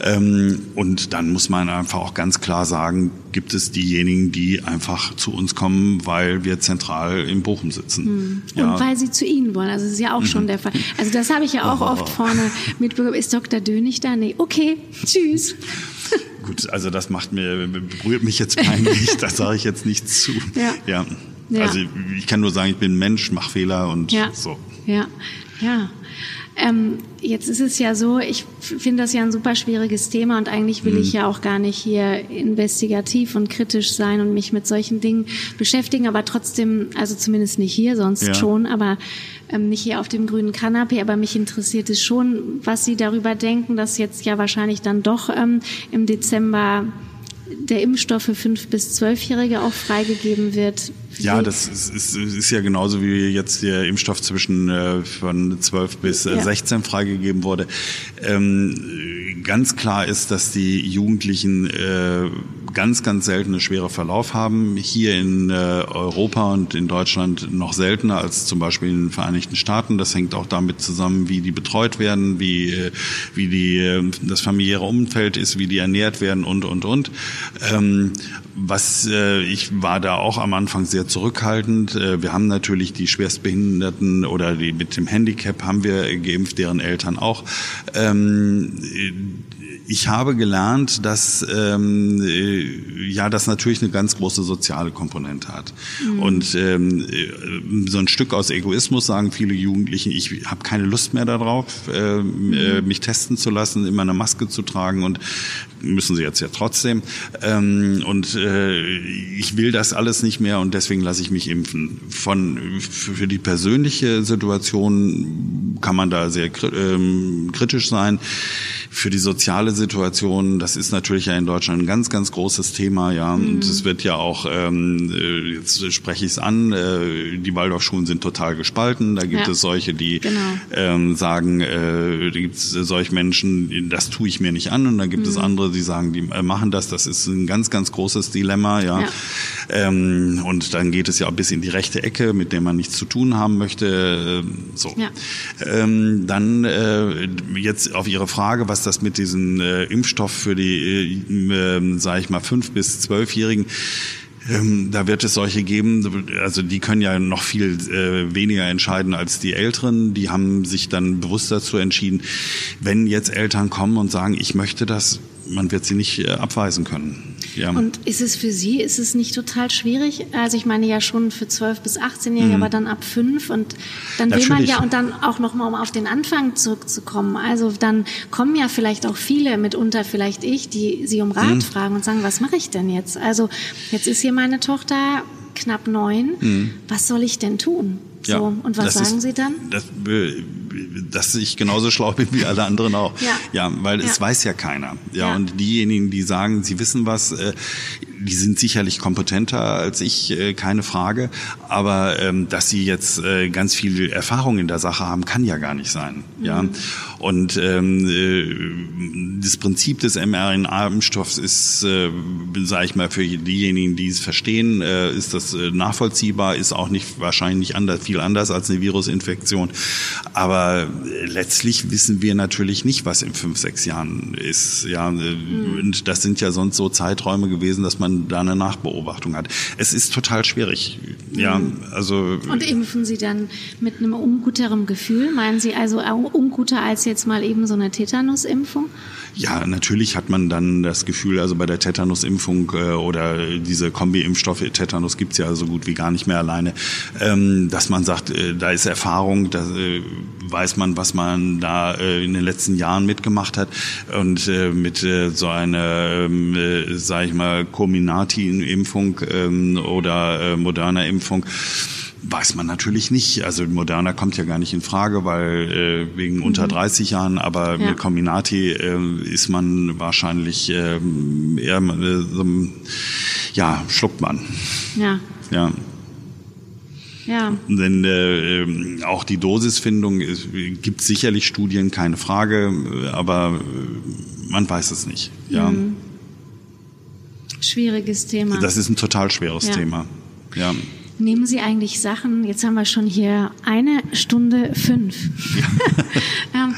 S2: Ähm, und dann muss man einfach auch ganz klar sagen, gibt es diejenigen, die einfach zu uns kommen, weil wir zentral in Bochum sitzen. Hm.
S3: Ja. Und weil sie zu Ihnen wollen. Also das ist ja auch schon mhm. der Fall. Also das habe ich ja auch oh. oft vorne mitbekommen. Ist Dr. Dönig da? Nee, okay, tschüss.
S2: Gut, also das macht mir, berührt mich jetzt peinlich, da sage ich jetzt nichts zu. Ja. ja. Also ich kann nur sagen, ich bin Mensch, mache Fehler und
S3: ja.
S2: so.
S3: Ja, ja. Ähm, jetzt ist es ja so, ich finde das ja ein super schwieriges Thema und eigentlich will mhm. ich ja auch gar nicht hier investigativ und kritisch sein und mich mit solchen Dingen beschäftigen, aber trotzdem, also zumindest nicht hier, sonst ja. schon, aber ähm, nicht hier auf dem grünen Kanapee, aber mich interessiert es schon, was Sie darüber denken, dass jetzt ja wahrscheinlich dann doch ähm, im Dezember der Impfstoff für fünf bis zwölfjährige auch freigegeben wird.
S2: Ja, das ist, ist, ist, ja genauso wie jetzt der Impfstoff zwischen äh, von 12 bis äh, 16 freigegeben wurde. Ähm, ganz klar ist, dass die Jugendlichen äh, ganz, ganz selten einen schweren Verlauf haben. Hier in äh, Europa und in Deutschland noch seltener als zum Beispiel in den Vereinigten Staaten. Das hängt auch damit zusammen, wie die betreut werden, wie, äh, wie die, das familiäre Umfeld ist, wie die ernährt werden und, und, und. Ähm, was äh, ich war da auch am Anfang sehr zurückhaltend. Äh, wir haben natürlich die Schwerstbehinderten oder die mit dem Handicap haben wir geimpft, deren Eltern auch. Ähm, ich habe gelernt, dass ähm, äh, ja das natürlich eine ganz große soziale Komponente hat. Mhm. Und ähm, so ein Stück aus Egoismus sagen viele Jugendlichen, ich habe keine Lust mehr darauf, äh, mhm. äh, mich testen zu lassen, immer eine Maske zu tragen und müssen sie jetzt ja trotzdem. Ähm, und äh, ich will das alles nicht mehr und deswegen lasse ich mich impfen. Von für die persönliche Situation kann man da sehr ähm, kritisch sein für die soziale Situation, das ist natürlich ja in Deutschland ein ganz, ganz großes Thema, ja. Mhm. Und es wird ja auch, ähm, äh, jetzt spreche ich es an, äh, die Waldorfschulen sind total gespalten. Da gibt ja. es solche, die genau. ähm, sagen, äh, gibt es solche Menschen, das tue ich mir nicht an. Und dann gibt mhm. es andere, die sagen, die äh, machen das. Das ist ein ganz, ganz großes Dilemma, ja. ja. Ähm, und dann geht es ja auch bis in die rechte Ecke, mit der man nichts zu tun haben möchte. Äh, so. Ja. Ähm, dann äh, jetzt auf Ihre Frage, was das mit diesem äh, Impfstoff für die, äh, äh, sage ich mal, fünf bis zwölfjährigen ähm, da wird es solche geben, also die können ja noch viel äh, weniger entscheiden als die Älteren. Die haben sich dann bewusst dazu entschieden, wenn jetzt Eltern kommen und sagen, ich möchte das, man wird sie nicht äh, abweisen können.
S3: Ja. Und ist es für Sie, ist es nicht total schwierig? Also ich meine ja schon für 12 bis 18-Jährige, mhm. aber dann ab 5 und dann Natürlich. will man ja und dann auch nochmal, um auf den Anfang zurückzukommen. Also dann kommen ja vielleicht auch viele, mitunter vielleicht ich, die Sie um Rat mhm. fragen und sagen, was mache ich denn jetzt? Also jetzt ist hier meine Tochter knapp neun. Mhm. Was soll ich denn tun? So, ja, und was sagen ist, Sie dann?
S2: Das, dass ich genauso schlau bin wie alle anderen auch. Ja, ja weil ja. es weiß ja keiner. Ja, ja, und diejenigen, die sagen, sie wissen was, äh, die sind sicherlich kompetenter als ich, äh, keine Frage. Aber ähm, dass sie jetzt äh, ganz viel Erfahrung in der Sache haben, kann ja gar nicht sein. Mhm. Ja, und ähm, äh, das Prinzip des mRNA-Impfstoffs ist, äh, sage ich mal, für diejenigen, die es verstehen, äh, ist das äh, nachvollziehbar, ist auch nicht wahrscheinlich nicht anders, viel anders als eine Virusinfektion. Aber äh, letztlich wissen wir natürlich nicht, was in fünf, sechs Jahren ist. Ja, mhm. und das sind ja sonst so Zeiträume gewesen, dass man da eine Nachbeobachtung hat. Es ist total schwierig. Ja, mhm. also.
S3: Und impfen Sie dann mit einem unguteren Gefühl? Meinen Sie also unguter als jetzt mal eben so eine Tetanusimpfung?
S2: Ja, natürlich hat man dann das Gefühl, also bei der Tetanusimpfung äh, oder diese Kombi-Impfstoffe, Tetanus gibt's ja so gut wie gar nicht mehr alleine, ähm, dass man sagt, äh, da ist Erfahrung, da äh, weiß man, was man da äh, in den letzten Jahren mitgemacht hat. Und äh, mit äh, so einer, ähm, äh, sage ich mal, Comirnaty-Impfung ähm, oder äh, moderner Impfung, Weiß man natürlich nicht. Also Moderna kommt ja gar nicht in Frage, weil äh, wegen mhm. unter 30 Jahren, aber ja. mit Combinati äh, ist man wahrscheinlich äh, eher, äh, so, ja, schluckt man.
S3: Ja.
S2: Ja. Ja. Denn äh, ähm, auch die Dosisfindung gibt sicherlich Studien, keine Frage, aber äh, man weiß es nicht. Ja. Mhm.
S3: Schwieriges Thema.
S2: Das ist ein total schweres ja. Thema. Ja.
S3: Nehmen Sie eigentlich Sachen, jetzt haben wir schon hier eine Stunde fünf. Ähm,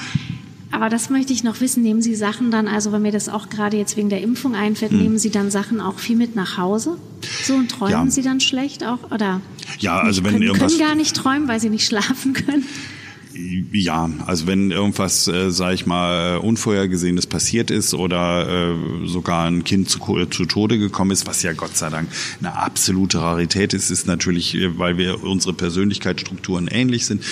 S3: aber das möchte ich noch wissen. Nehmen Sie Sachen dann, also wenn mir das auch gerade jetzt wegen der Impfung einfällt, hm. nehmen Sie dann Sachen auch viel mit nach Hause? So und träumen ja. Sie dann schlecht auch? Oder
S2: ja, also wenn
S3: können,
S2: irgendwas
S3: können gar nicht träumen, weil Sie nicht schlafen können?
S2: Ja, also wenn irgendwas, äh, sage ich mal, unvorhergesehenes passiert ist oder äh, sogar ein Kind zu, zu Tode gekommen ist, was ja Gott sei Dank eine absolute Rarität ist, ist natürlich, äh, weil wir unsere Persönlichkeitsstrukturen ähnlich sind,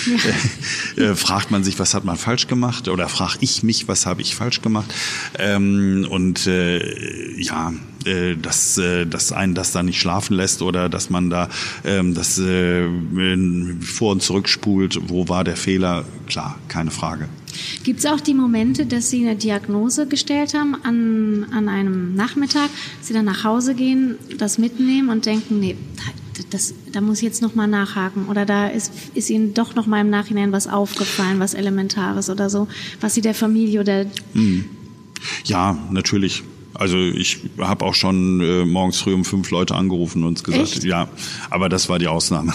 S2: ja. äh, fragt man sich, was hat man falsch gemacht oder frage ich mich, was habe ich falsch gemacht? Ähm, und äh, ja, äh, dass, äh, dass einen das da nicht schlafen lässt oder dass man da ähm, das äh, vor und zurück spult, wo war der Fehler, klar, keine Frage.
S3: Gibt es auch die Momente, dass Sie eine Diagnose gestellt haben an, an einem Nachmittag, Sie dann nach Hause gehen, das mitnehmen und denken, nee, das, da muss ich jetzt nochmal nachhaken oder da ist, ist Ihnen doch nochmal im Nachhinein was aufgefallen, was Elementares oder so, was Sie der Familie oder...
S2: Hm. Ja, natürlich. Also ich habe auch schon äh, morgens früh um fünf Leute angerufen und gesagt, Echt? ja, aber das war die Ausnahme.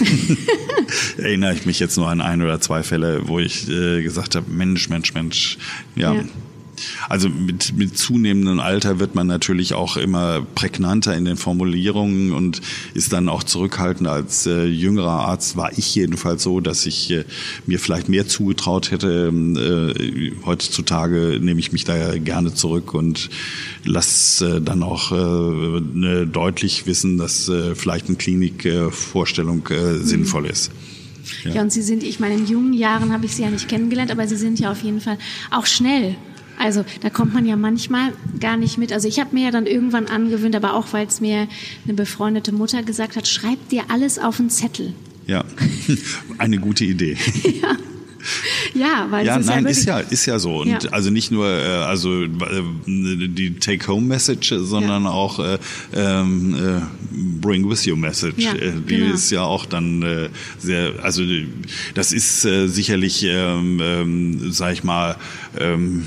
S2: Erinnere ich mich jetzt nur an ein oder zwei Fälle, wo ich äh, gesagt habe, Mensch, Mensch, Mensch, ja. ja. Also mit, mit zunehmendem Alter wird man natürlich auch immer prägnanter in den Formulierungen und ist dann auch zurückhaltender. Als äh, jüngerer Arzt war ich jedenfalls so, dass ich äh, mir vielleicht mehr zugetraut hätte. Ähm, äh, heutzutage nehme ich mich da gerne zurück und lasse äh, dann auch äh, ne, deutlich wissen, dass äh, vielleicht eine Klinikvorstellung mhm. sinnvoll ist.
S3: Ja. ja, und Sie sind, ich meine, in jungen Jahren habe ich Sie ja nicht kennengelernt, aber Sie sind ja auf jeden Fall auch schnell. Also da kommt man ja manchmal gar nicht mit. Also ich habe mir ja dann irgendwann angewöhnt, aber auch weil es mir eine befreundete Mutter gesagt hat, schreib dir alles auf einen Zettel.
S2: Ja, eine gute Idee.
S3: ja. Ja, weil
S2: ja,
S3: es
S2: ist nein, ja ist ja ist ja so und ja. also nicht nur äh, also äh, die Take-Home-Message, sondern ja. auch äh, ähm, äh, Bring with you Message, ja, äh, die genau. ist ja auch dann äh, sehr also das ist äh, sicherlich ähm, ähm, sag ich mal ähm,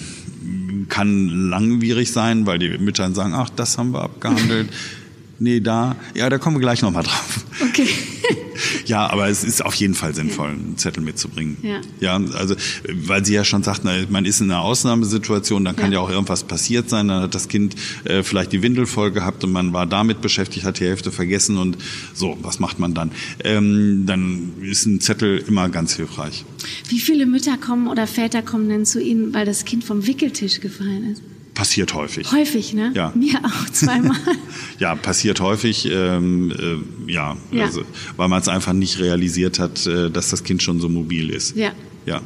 S2: kann langwierig sein, weil die Mütter dann sagen, ach, das haben wir abgehandelt. nee, da, ja, da kommen wir gleich nochmal drauf.
S3: Okay.
S2: ja, aber es ist auf jeden Fall sinnvoll, einen Zettel mitzubringen. Ja. ja, also, weil Sie ja schon sagten, man ist in einer Ausnahmesituation, dann kann ja, ja auch irgendwas passiert sein, dann hat das Kind äh, vielleicht die Windel voll gehabt und man war damit beschäftigt, hat die Hälfte vergessen und so, was macht man dann? Ähm, dann ist ein Zettel immer ganz hilfreich.
S3: Wie viele Mütter kommen oder Väter kommen denn zu Ihnen, weil das Kind vom Wickeltisch gefallen ist?
S2: Passiert häufig.
S3: Häufig, ne?
S2: Ja.
S3: Mir auch zweimal.
S2: ja, passiert häufig, ähm, äh, ja,
S3: Ja.
S2: Also, weil man es einfach nicht realisiert hat, äh, dass das Kind schon so mobil ist.
S3: Ja.
S2: Ja.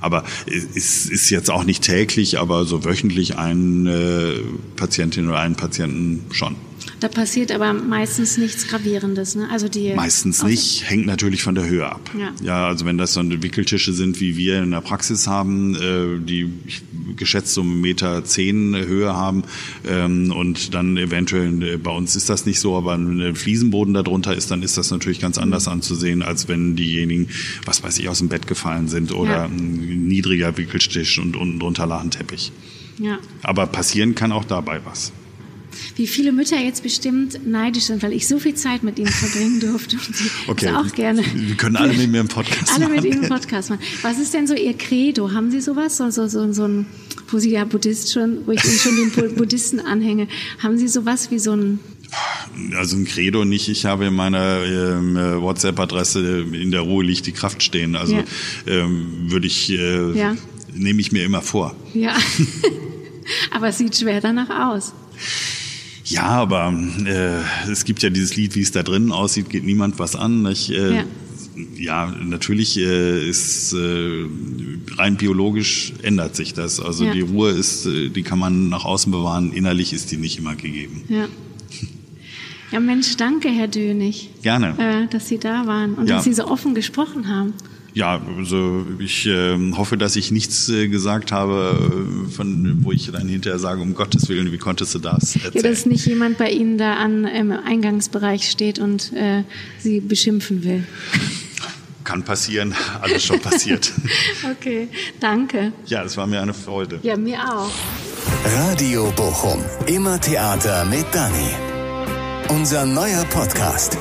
S2: Aber es ist jetzt auch nicht täglich, aber so wöchentlich eine Patientin oder einen Patienten schon.
S3: Da passiert aber meistens nichts Gravierendes, ne? Also die
S2: Meistens nicht, hängt natürlich von der Höhe ab.
S3: Ja.
S2: ja, also wenn das so eine Wickeltische sind, wie wir in der Praxis haben, äh, die geschätzt so einen Meter zehn Höhe haben ähm, und dann eventuell, äh, bei uns ist das nicht so, aber ein Fliesenboden darunter ist, dann ist das natürlich ganz anders anzusehen, als wenn diejenigen, was weiß ich, aus dem Bett gefallen sind oder
S3: Ja.
S2: ein niedriger Wickeltisch und unten drunter lag ein Teppich.
S3: Ja.
S2: Aber passieren kann auch dabei was.
S3: Wie viele Mütter jetzt bestimmt neidisch sind, weil ich so viel Zeit mit ihnen verbringen durfte und sie
S2: Okay.
S3: auch gerne.
S2: Wir können alle mit mir im Podcast
S3: Alle mit
S2: machen.
S3: ihnen im Podcast machen. Was ist denn so Ihr Credo? Haben Sie sowas? So, so, so, so ein, wo Sie ja Buddhist schon, wo ich Ihnen schon den Bu- Buddhisten anhänge. Haben Sie sowas wie so ein,
S2: Also ein Credo nicht. Ich habe in meiner ähm, äh, WhatsApp-Adresse in der Ruhe liegt die Kraft stehen. Also
S3: Ja.
S2: ähm, würde ich, äh,
S3: Ja.
S2: nehme ich mir immer vor.
S3: ja. Aber es sieht schwer danach aus.
S2: Ja, aber äh, es gibt ja dieses Lied, wie es da drinnen aussieht, geht niemand was an. Nicht? Äh,
S3: Ja.
S2: ja. natürlich äh, ist äh, rein biologisch ändert sich das. Also
S3: Ja.
S2: die Ruhe ist, äh, die kann man nach außen bewahren. Innerlich ist die nicht immer gegeben.
S3: Ja. Ja, Mensch, danke, Herr Dönig.
S2: Gerne.
S3: Äh, dass Sie da waren und
S2: Ja.
S3: dass Sie so offen gesprochen haben.
S2: Ja, also ich ähm, hoffe, dass ich nichts äh, gesagt habe, äh, von wo ich dann hinterher sage, um Gottes Willen, wie konntest du das erzählen?
S3: Ja, dass nicht jemand bei Ihnen da an im Eingangsbereich steht und äh, Sie beschimpfen will.
S2: Kann passieren, alles schon passiert.
S3: Okay, danke.
S2: ja, es war mir eine Freude.
S3: Ja, mir auch.
S1: Radio Bochum. Immer Theater mit Dani. Unser neuer Podcast.